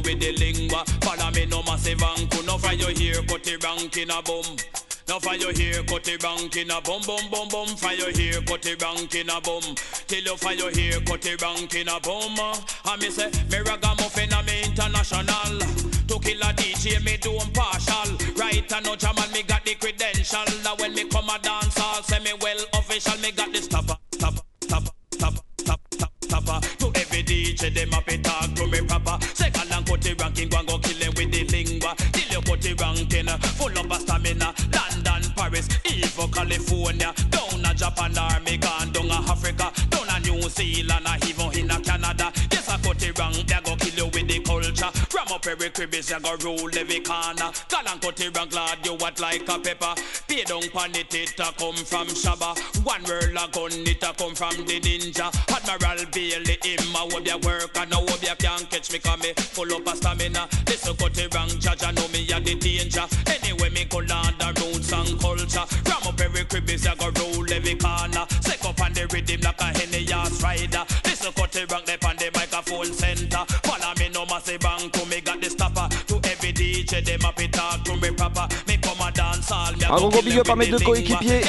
Now fire here, cut it rank in a bum bum bum bum. Fire here, cut it rank in a bum. Till you fire here, cut it rank in a bum. I me say, me ragamuffin, I'm international. To kill a DJ, me do partial. Right and no jam and me got the credential. That when me come a dance, I'll say me well official. Me got the stopper, stopper, stopper, stopper, stopper, stopper. To every DJ, them up it talk to me proper. Second and cut it ranking, go and go kill them with the lingua. Till you cut it ranking, uh, full of a stamina. London, Paris, even California. Down a Japan, army gone down a Africa. Down a New Zealand, even in a Canada. Yes, I Cutty Rank, they go kill you with the culture. Ram up every cribbies, you go rule every corner. Call and Cutty Rank, lad, you what like a pepper. Pay down pan it, it a come from Shaba. One world a gun, it a come from the ninja. Admiral Bailey, him a hope ya work, and I hope ya can't catch me, cause me full up a stamina. Listen, Cutty Rank, judge, I know me a the danger. Anyway, me go land the roots and culture. Ram up every cribbies, you go rule every corner. Sick up on the rhythm like a henny ass rider. Listen, Cutty Rank, they on the microphone center. DJ them up it talk to me proper. Me come a dance all me. Un gros gros big up à mes deux coéquipiers,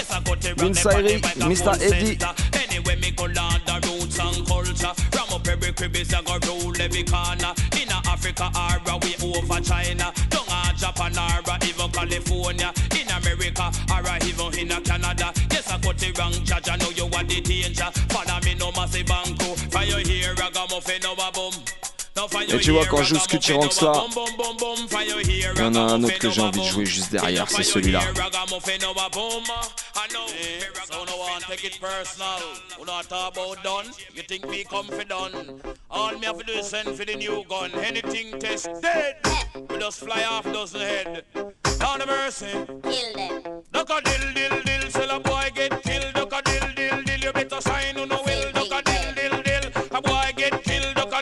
Mr. Eddie. Anyway, me go land the roots and culture. From up every crib is a go rule every corner. In Africa, or we over China. Don't Japan or even California. In America or even in Canada. Yes, I got the wrong judge. I know you are the danger. Follow me no massive banco. Fire here, I got muffin over Et tu vois, quand je joue ce Culturanx là, il y en a un autre que j'ai envie de jouer juste derrière, c'est celui-là.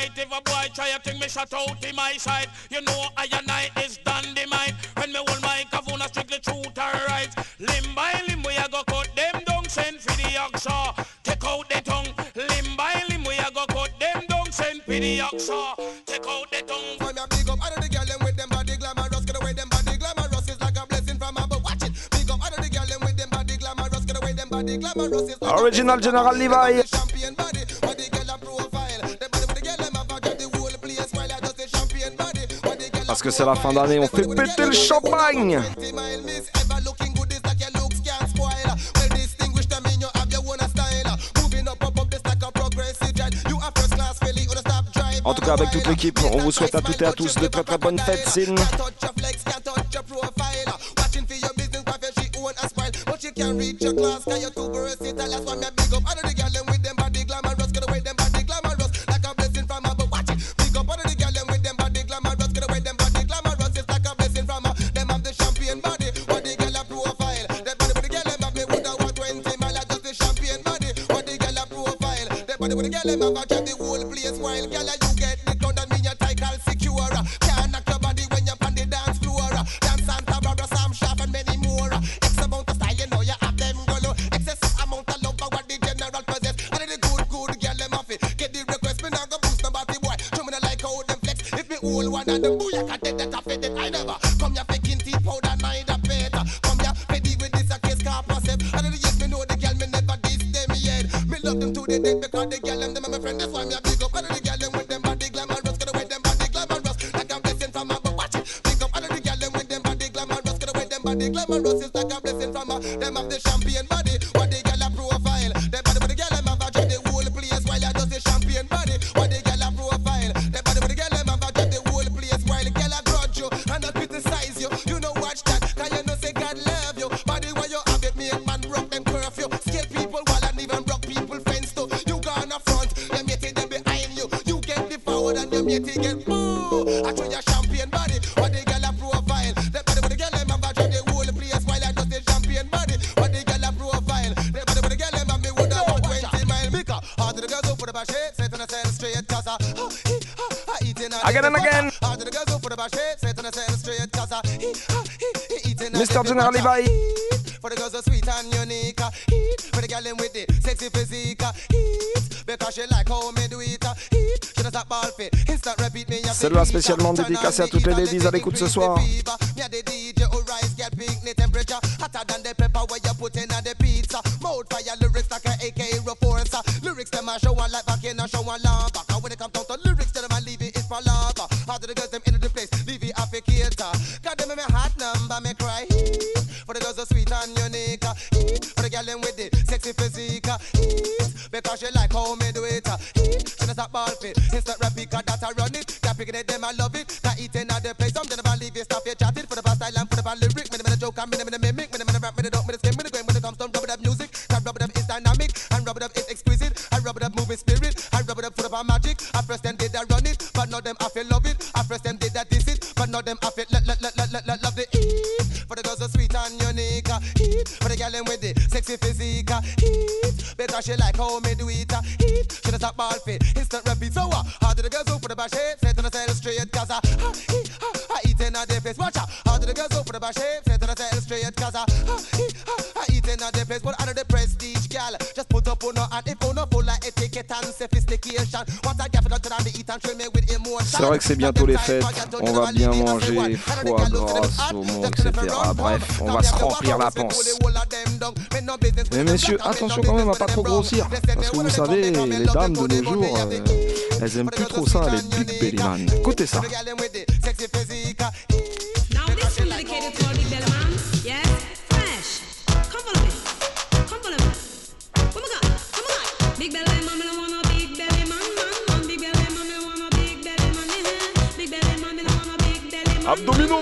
light. If a boy try a thing, me shut out in my sight. You know I and I is dynamite. When me hold my kavuna strictly truth and right. Limb by limb we a go cut them down, send for the oxa. Take out the tongue. Limb by limb we a go cut them down, send for the oxa. Take out the tongue. From your big up, out of the girl with them body glamorous. Get away them body glamorous is like a blessing from above. Watch it. Big up, out of the girl with them body glamorous. Get away them body glamorous like Original General Levy. parce que c'est la fin d'année, on fait péter le champagne. En tout cas, avec toute l'équipe, on vous souhaite à toutes et à tous de très très bonnes fêtes, Sin. Celle-là spécialement dédicacée à toutes les ladies à l'écoute ce soir. C'est vrai que c'est bientôt les fêtes. On va bien manger, foie gras, saumon, etc. Bref, on va se remplir la panse. Mais messieurs, attention quand même à pas trop grossir. Parce que vous savez, les dames de nos jours, euh, elles aiment plus trop ça, les big belly man. Écoutez ça. Abdominaux.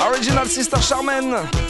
Original Sister Charmaine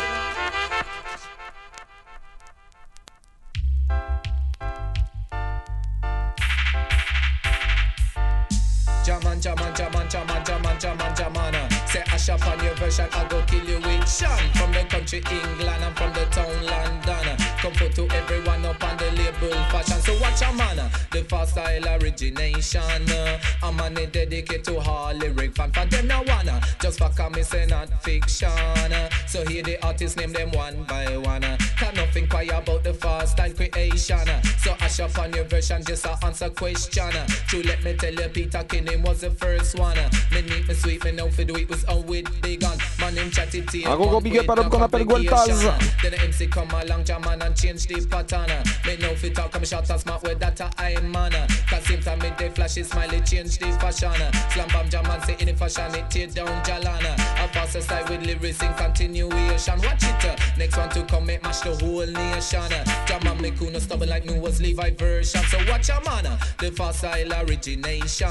imagination. Uh, I'm on it dedicated to all lyric fan for them no wanna just for me say not fiction. Uh, so here the artists name them one by one. Uh, can nothing cry about the first time creation. Uh, so I shall find your version just to answer question. Uh, true, let me tell you, Peter Kinning was the first one. Uh, me need me sweet, me know for do it was on with big on. My name chatty T. I go go big up qu'on appelle Gueltaz. Then the MC come along, jam and change the pattern. Me know for talk, I'm shot as smart with that I am man. Cause same time pyramid, they flash it, smile, it change the fashion. Slam bam jam and say any fashion, it tear down Jalana. A faster side with lyrics in continuation. Watch it, uh, next one to come, it mash the whole nation. Uh, jam and make no stubborn like new was Levi version. So watch a man, uh, the facile origination.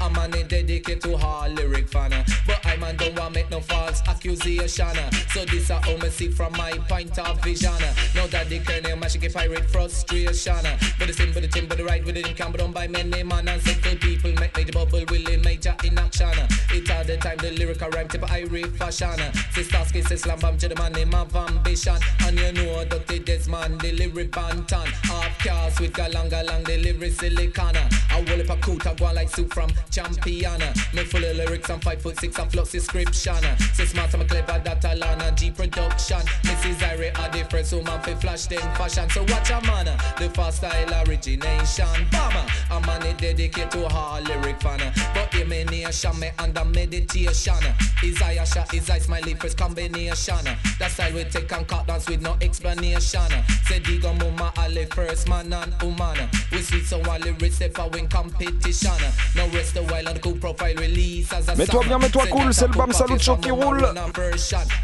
A man is dedicated to hard lyric fan. But I man don't want make no false accusation. So this a how see from my point of vision. Now that the kernel mash, get pirate frustration. But the same, but the team, but the right, with the income, but don't buy many man and simple people make me the bubble willing major in action. uh. It all the time the lyrical rhyme tip Irish fashion. uh. Sister says slam bam to the man name of ambition. And you know Dr. Desmond, the lyric bantan. Half cars with galang galang, the lyric silicana. I will up a coot, I go like soup from championa. Me full of lyrics, I'm five foot six, I'm flux description. So smart, I'm clever, that Alana, G production. Mrs. Irie, a different woman for flash them fashion. So watch a man, the fast style origination. Bama, a man it dedicate to a lyric fan. But the nation, me under meditation. Isaiah shot, is ice, my first combination. That style we take and cut dance with no explanation. Say Digo Mama Ali first man and woman. We sweet so while lyrics step for win competition. No rest a while on the cool profile release as a Mets-toi bien, mets-toi cool, c'est le Bam Salute Show qui roule.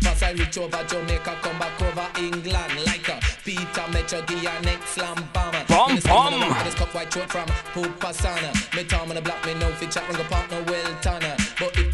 Pass I reach over Jamaica, come back over England like a Peter Metro, the next slam bomber. Bum, Me the skin on the bum. back of this cup white throat from Pupasana. Me Tom and the black, me no fit chat, run go partner well tanner.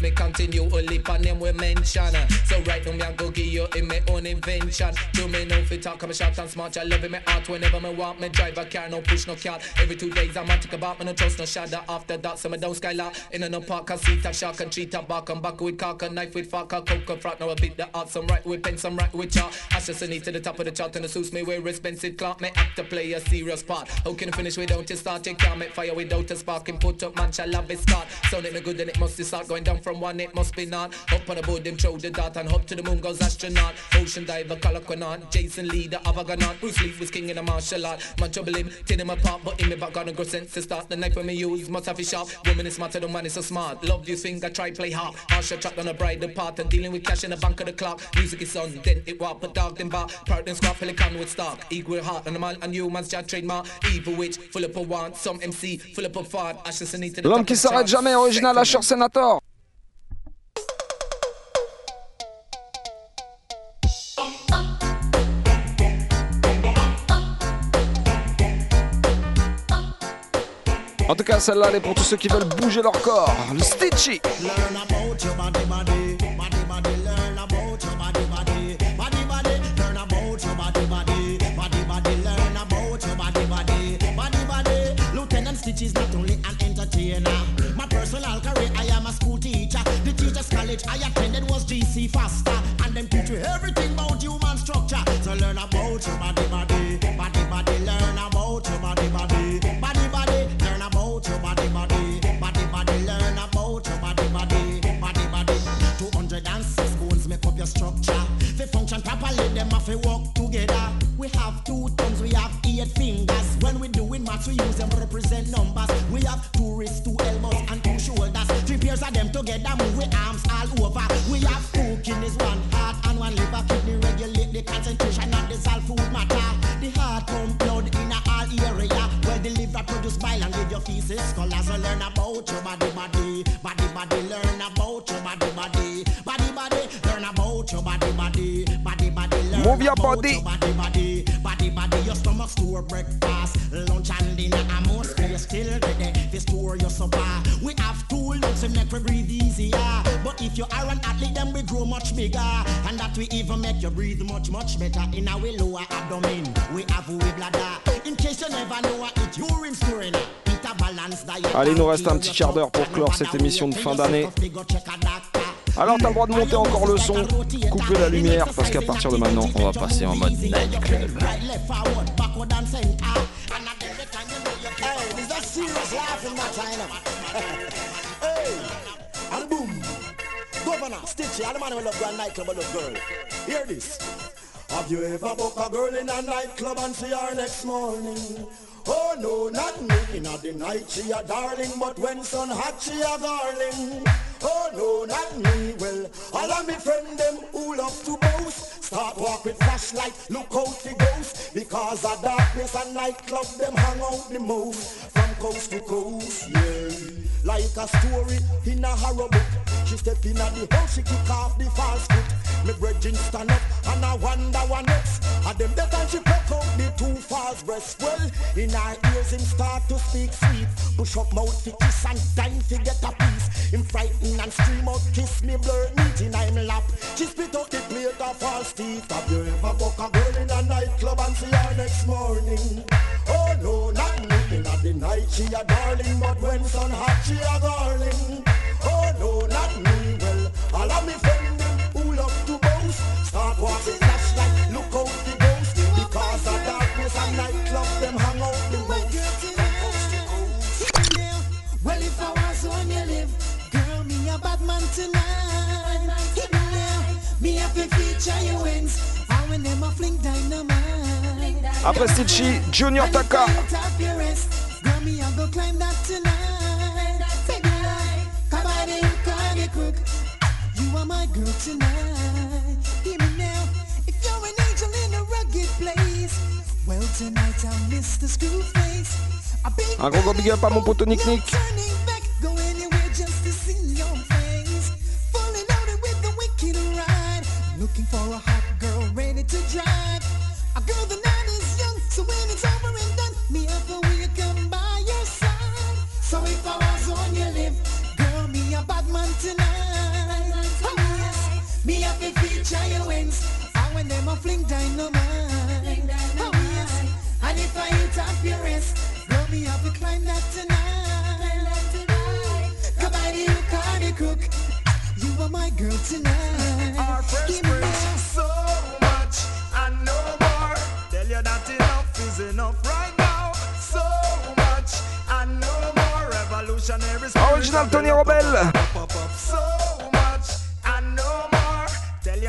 Me continue, only pan them we mention. So right now me I go give you in my own invention. Do me no fit talk, I'm a short and smart. I love in me art whenever me want. Me drive a car, no push, no car. Every two days I'm on tick about me no trust, no shadow. After that, so me down skylar. In no park, I see a shark and treat a back and back with cock, a knife with fork, a coke, a frock. Now a bit the art, some right with pen, some right with chart. Assassinate to the top of the chart and the suits me wear expensive clock. Me act to play a serious part. How can I finish without a start? You can't make fire without a spark. And put up man, shall love it start. Sounding good, then it must start going down from one, it must be not. Up on the board, them throw the dart and hop to the moon goes astronaut. Ocean diver, color quinant. Jason Lee, the Avagonaut. Bruce Lee was king in the martial art. Man trouble him, tear him apart, but in me back on a grow sense to start. The knife when me use must have a sharp. Woman is smarter than man is so smart. Love you finger, try play hard. Harsher track on a bride part and dealing with cash in the bank of the clock. Music is on, then it walk, but dog then bar. Part then squad, pelican with stock. Equal heart and a man and humans just trademark. Evil witch, full up of want. Some MC, full up of fart. Ashes and need to the L'homme qui s'arrête jamais, original Asher Senator. En tout cas, celle-là, elle est pour tous ceux qui veulent bouger leur corps. Le Stitchy. Not only an entertainer. My personal career, I am a school teacher. The teachers' college I attended was GC Faster, and teach you everything about human structure. So learn about your body, eight fingers. When we doing maths, we use them to represent numbers. We have two wrists, two elbows, and two shoulders. Three pairs of them together, move with arms all over. We have two kidneys, one heart, and one liver. Kidney regulate the concentration of dissolved food matter. The heart pump blood in a all area. Well, the liver produce bile and give your feces colors. So learn about your body, body, body, body. Learn about your body, body, body, body. Learn about your body, body, body, body. Learn Move your body. your body, body. Store breakfast, lunch and dinner. And most place still ready. They store your supper. We have two lungs to make we breathe easier. But if you are an athlete, then we grow much bigger. And that we even make you breathe much, much better. In our lower abdomen, we have we bladder. In case you never know, it urine storing. A. Allez, il nous reste un petit quart d'heure pour clore cette émission de fin d'année. Alors t'as le droit de monter encore le son, couper la lumière, parce qu'à partir de maintenant, on va passer en mode night club. Have you ever booked a girl in a nightclub and see her next morning? Oh no, not me. In the night she a darling, but when sun hot she a darling. Oh no, not me. Well, all of me friend them who love to boast start walk with flashlight, look out the ghost because of darkness and nightclub them hang out the most from coast to coast. Yeah. like a story in a horror book. She step in at the house, she kick off the fast foot. Me brethren stand up and I wonder what next. And them that time she pluck out the two false breasts. Well, in her ears him start to speak sweet. Push up mouth fi kiss and dine fi get a piece. Him frighten and scream out kiss me blur meat in him lap. She spit out the plate of false teeth. Have you ever buck a girl in a nightclub and see her next morning? Oh no, not me. In the night she a darling, but when sun hot she a darling. Oh no, not me. Well, all of me friend them who love to boast start walking flashlight, look out the ghost because of darkness and nightclub them hang out the Well, if I was on your live, girl, me a bad man tonight. Hit me now, me have to feature your wings. And when them a fling dynamite. Après Stitchie, Junior Taka. Top your wrist, girl, me a go climb that tonight. Are my girl tonight. Hear me now, if you're an angel in a rugged place. Well, tonight I'm Mr. Screwface. I be Un gros gros big up à mon pote Nick Nick. turning back, go anywhere just to see your face. Fully loaded with the wicked ride. Looking for a hot girl ready to drive. And when them a fling dynamite. Oh yes, and if I hit up your wrist, girl, me up a climb that tonight. Come on, you call me crook. You are my girl tonight. Our fresh Give prince, so much and no more. Tell you that enough is enough right now. So much and no more. Revolutionary Original Tony Rebel.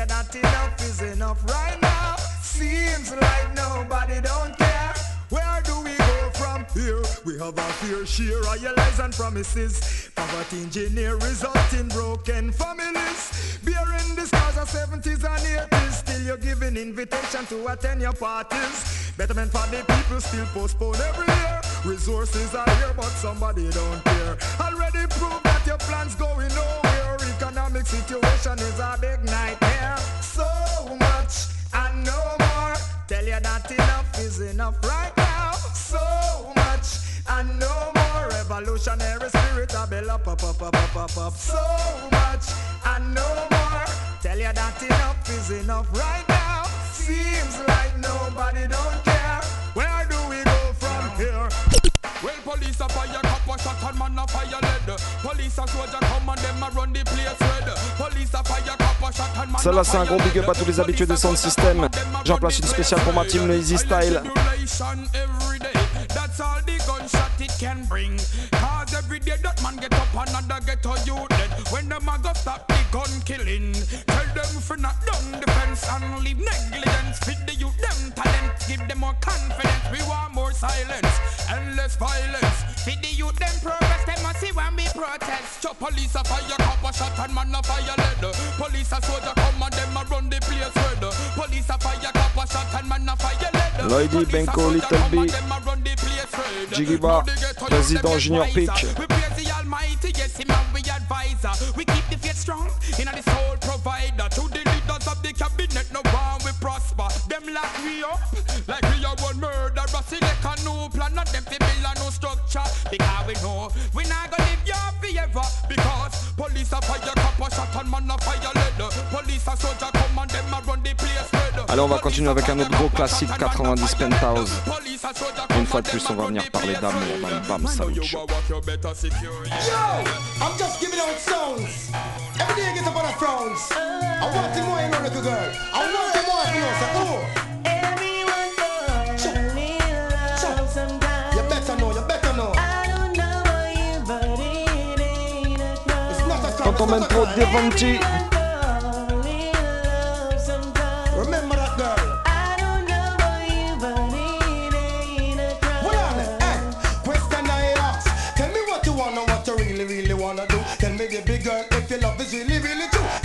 You that enough is enough right now. Seems like nobody don't care. Where do we go from here? We have our fair share of lies and promises. Poverty engineer result in broken families. Bearing the scars of 70s and 80s. Still you're giving invitation to attend your parties. Betterment for the people still postpone every year. Resources are here, but somebody don't care. Already proved that your plans going nowhere. Situation is a big nightmare. So much and no more. Tell you that enough is enough right now. So much and no more. Revolutionary spirit, I build up, up, up, up, up, up, up. So much and no more. Tell you that enough is enough right now. Seems like nobody don't care. Where do we go from here? Police a fire, cop a shot and man a fire lead. Police a soldier come and them a run the place red. Police a fire, cop a shot and man Celle-là, c'est un gros big up à tous les habitués de Sound System. J'en place une spéciale pour ma team, Easy Style. Tribulation every day. That's all the gunshot it can bring. Cause every day that man get up another get a you dead. When them a go stop the gun killing, tell them for not done defense and leave negligence. Feed the youth them talent, give them more confidence. We want more silence and less violence. Feed the youth them progress, them must see when we protest. Chop police a fire, cop a shot and man a fire lead. Police a soldier come and them a run the place red. Police a fire, cop a shot and man a fire lead. Lloydy, Benko, Little B, Jigiba, Président Junior Peak. We praise the Almighty, yes, him and we advisor. We keep the faith strong in the soul provider. Prosper. Them lock we up like we are one murder. Select a new plan, not them fi build a new structure. Because we know we not gonna live here forever. Because police a fire, cop a shot and man a fire lead. Police a soldier come and them a run the place red. Allez, on va continuer avec un autre gros classique 90 Penthouse. Une fois de plus, on va venir parler d'amour dans le Bam Salut Show. Yo, I'm just giving out sounds. Every day I get up on a frowns. I want the more, you know, little girl. I want the more, you know, so, oh. You believe in a crowd. Question I ax Can me what you wanna what you really, really wanna do. Tell me, baby girl, if your love is really, really true.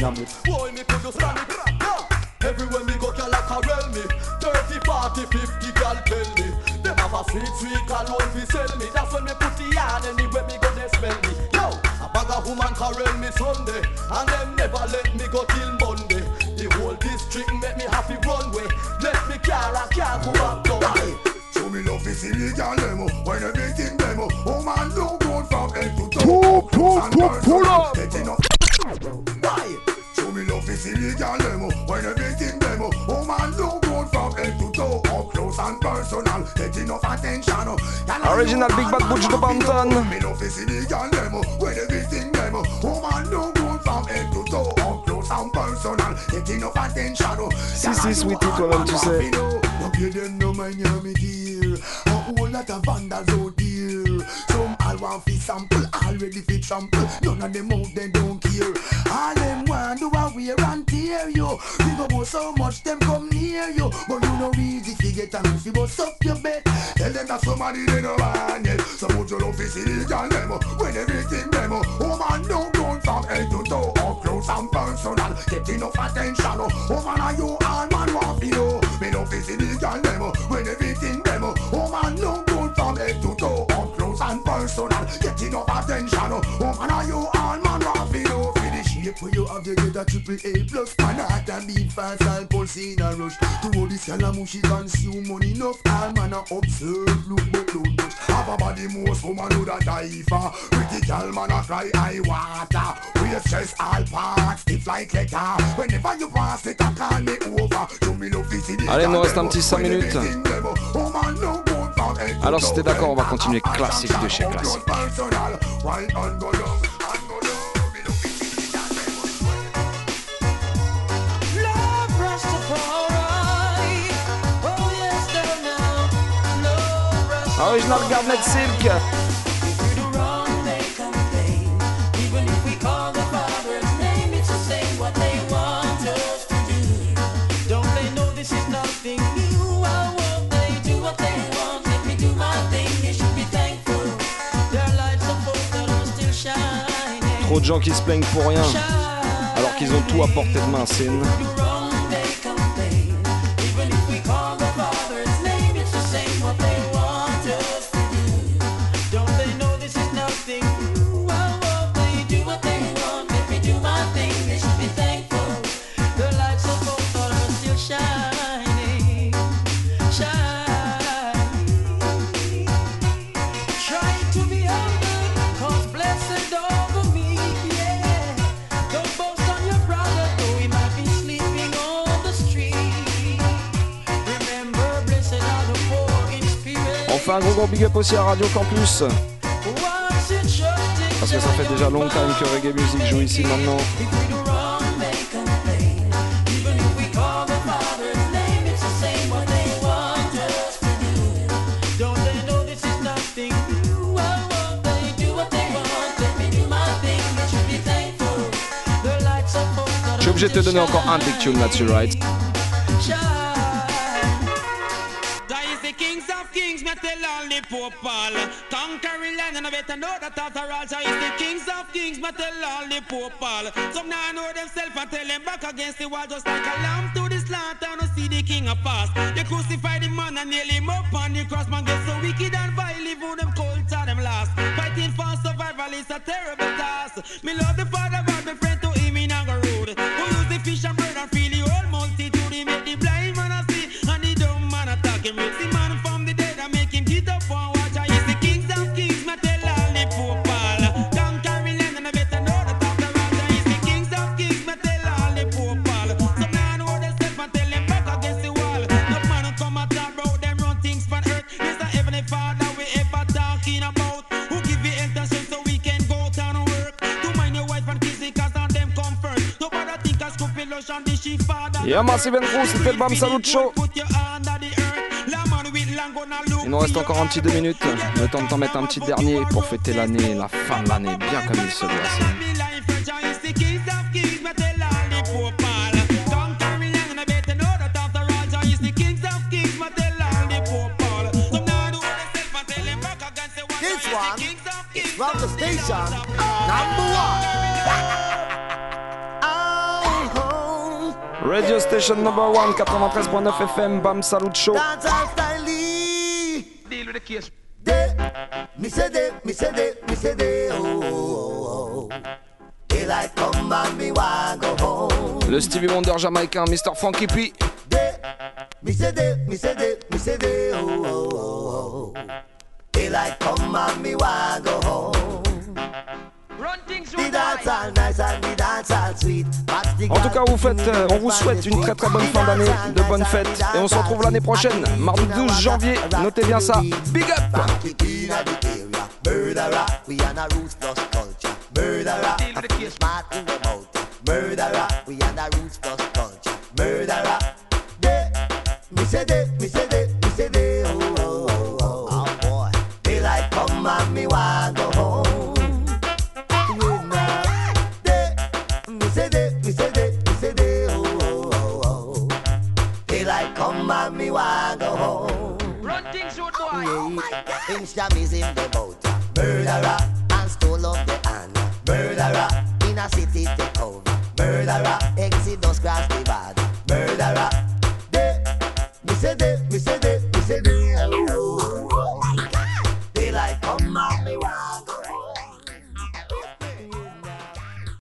Damn it Boy me could just it Everywhere me go, gal a carel me. 30, 40, 50 gal tell me. Them have a sweet, sweet cologne fi sell me? That's when me put the yarn anywhere me go, they smell me. Yo, a bag of woman carel me Sunday. And them never let me go till Monday. The whole district make me happy runway Let me car and can't go back down show me love is illegal demo. When everything demo, oh man, no good from head to toe. Pull, pull, pull, pull up. Getting up. Enough attention. Original Big Bad Butch the want to Bantan. know? Me love is illegal demo. When everything demo, oh man, no good from head to toe. Up close and personal, get enough attention. Si, si, sweetie, toi-même, tu sais. Pay them no hear me dear A whole lot of vandals out there Some all want fi sample, already fi trample. None of them out they don't care. All them want do a wear and tear you Think about so much them come near you But you know easy fi get and fi bust up your bed Tell them that somebody they no want yet So put your love fi see the girl them When everything them Oh. Man don't go from head to toe Up close and personal. Get enough attention Oh. Man are you all man? Want fi know? Me love fi see the girl them When everything them Oh. Man don't head to close and personal Get enough attention Oh man are you man? Where you have to get a triple A plus Man heart and beat fast and pulse in a rush. To all this calamushi consume money enough. All man a observe look but don't touch Have a body most woman who da die for. Pretty girl man a cry high water. Waist chest all parts like leather Whenever you pass it I call me over. Me love see the Allez, il nous girl reste un petit 5 When minutes. Oh man no alors si t'es d'accord, on va continuer classique de chez classique. Ah Original Garnet Silk Trop de gens qui se plaignent pour rien. Alors qu'ils ont tout à portée de main. un gros gros big up aussi à Radio Campus. Parce que ça fait déjà longtemps que Reggae Music joue ici maintenant. Je suis obligé de te donner encore un big tune là-dessus, right? I better know that after all, so is the kings of kings, But tell all the poor Paul. Some now know themselves and tell them back against the wall, just like a lamb to the slaughter, no see the king of pass. They crucify the man and nail him up on the cross, man get so wicked and vile, even them cold to them last. Fighting for survival is a terrible task. Me love the father, but my friend Yeah, Massive and c'était le Bam Salut Show. Il nous reste encore un petit deux minutes. Le temps de t'en mettre un petit dernier pour fêter l'année, la fin de l'année, bien comme il se doit. The station number one. Radio Station number 1, 93.9 FM, Bam Salut Show. Dance and style. Deal with the case. Day, me say day, me say day, me say day, oh, oh, oh. Daylight come and me want go home. Le Stevie Wonder jamaïcain, Mr. Funky P. Me say day, me say day, me say day, oh, oh, oh, oh. Daylight come and me want go home. En tout cas, vous faites, euh, on vous souhaite une très très bonne fin d'année, de bonnes fêtes. Et on se retrouve l'année prochaine, mardi 12 janvier. Notez bien ça. Big up! God. Insta is in the boat. Murderer and stole up the hand. Murderer in a city take over. Murderer exit those the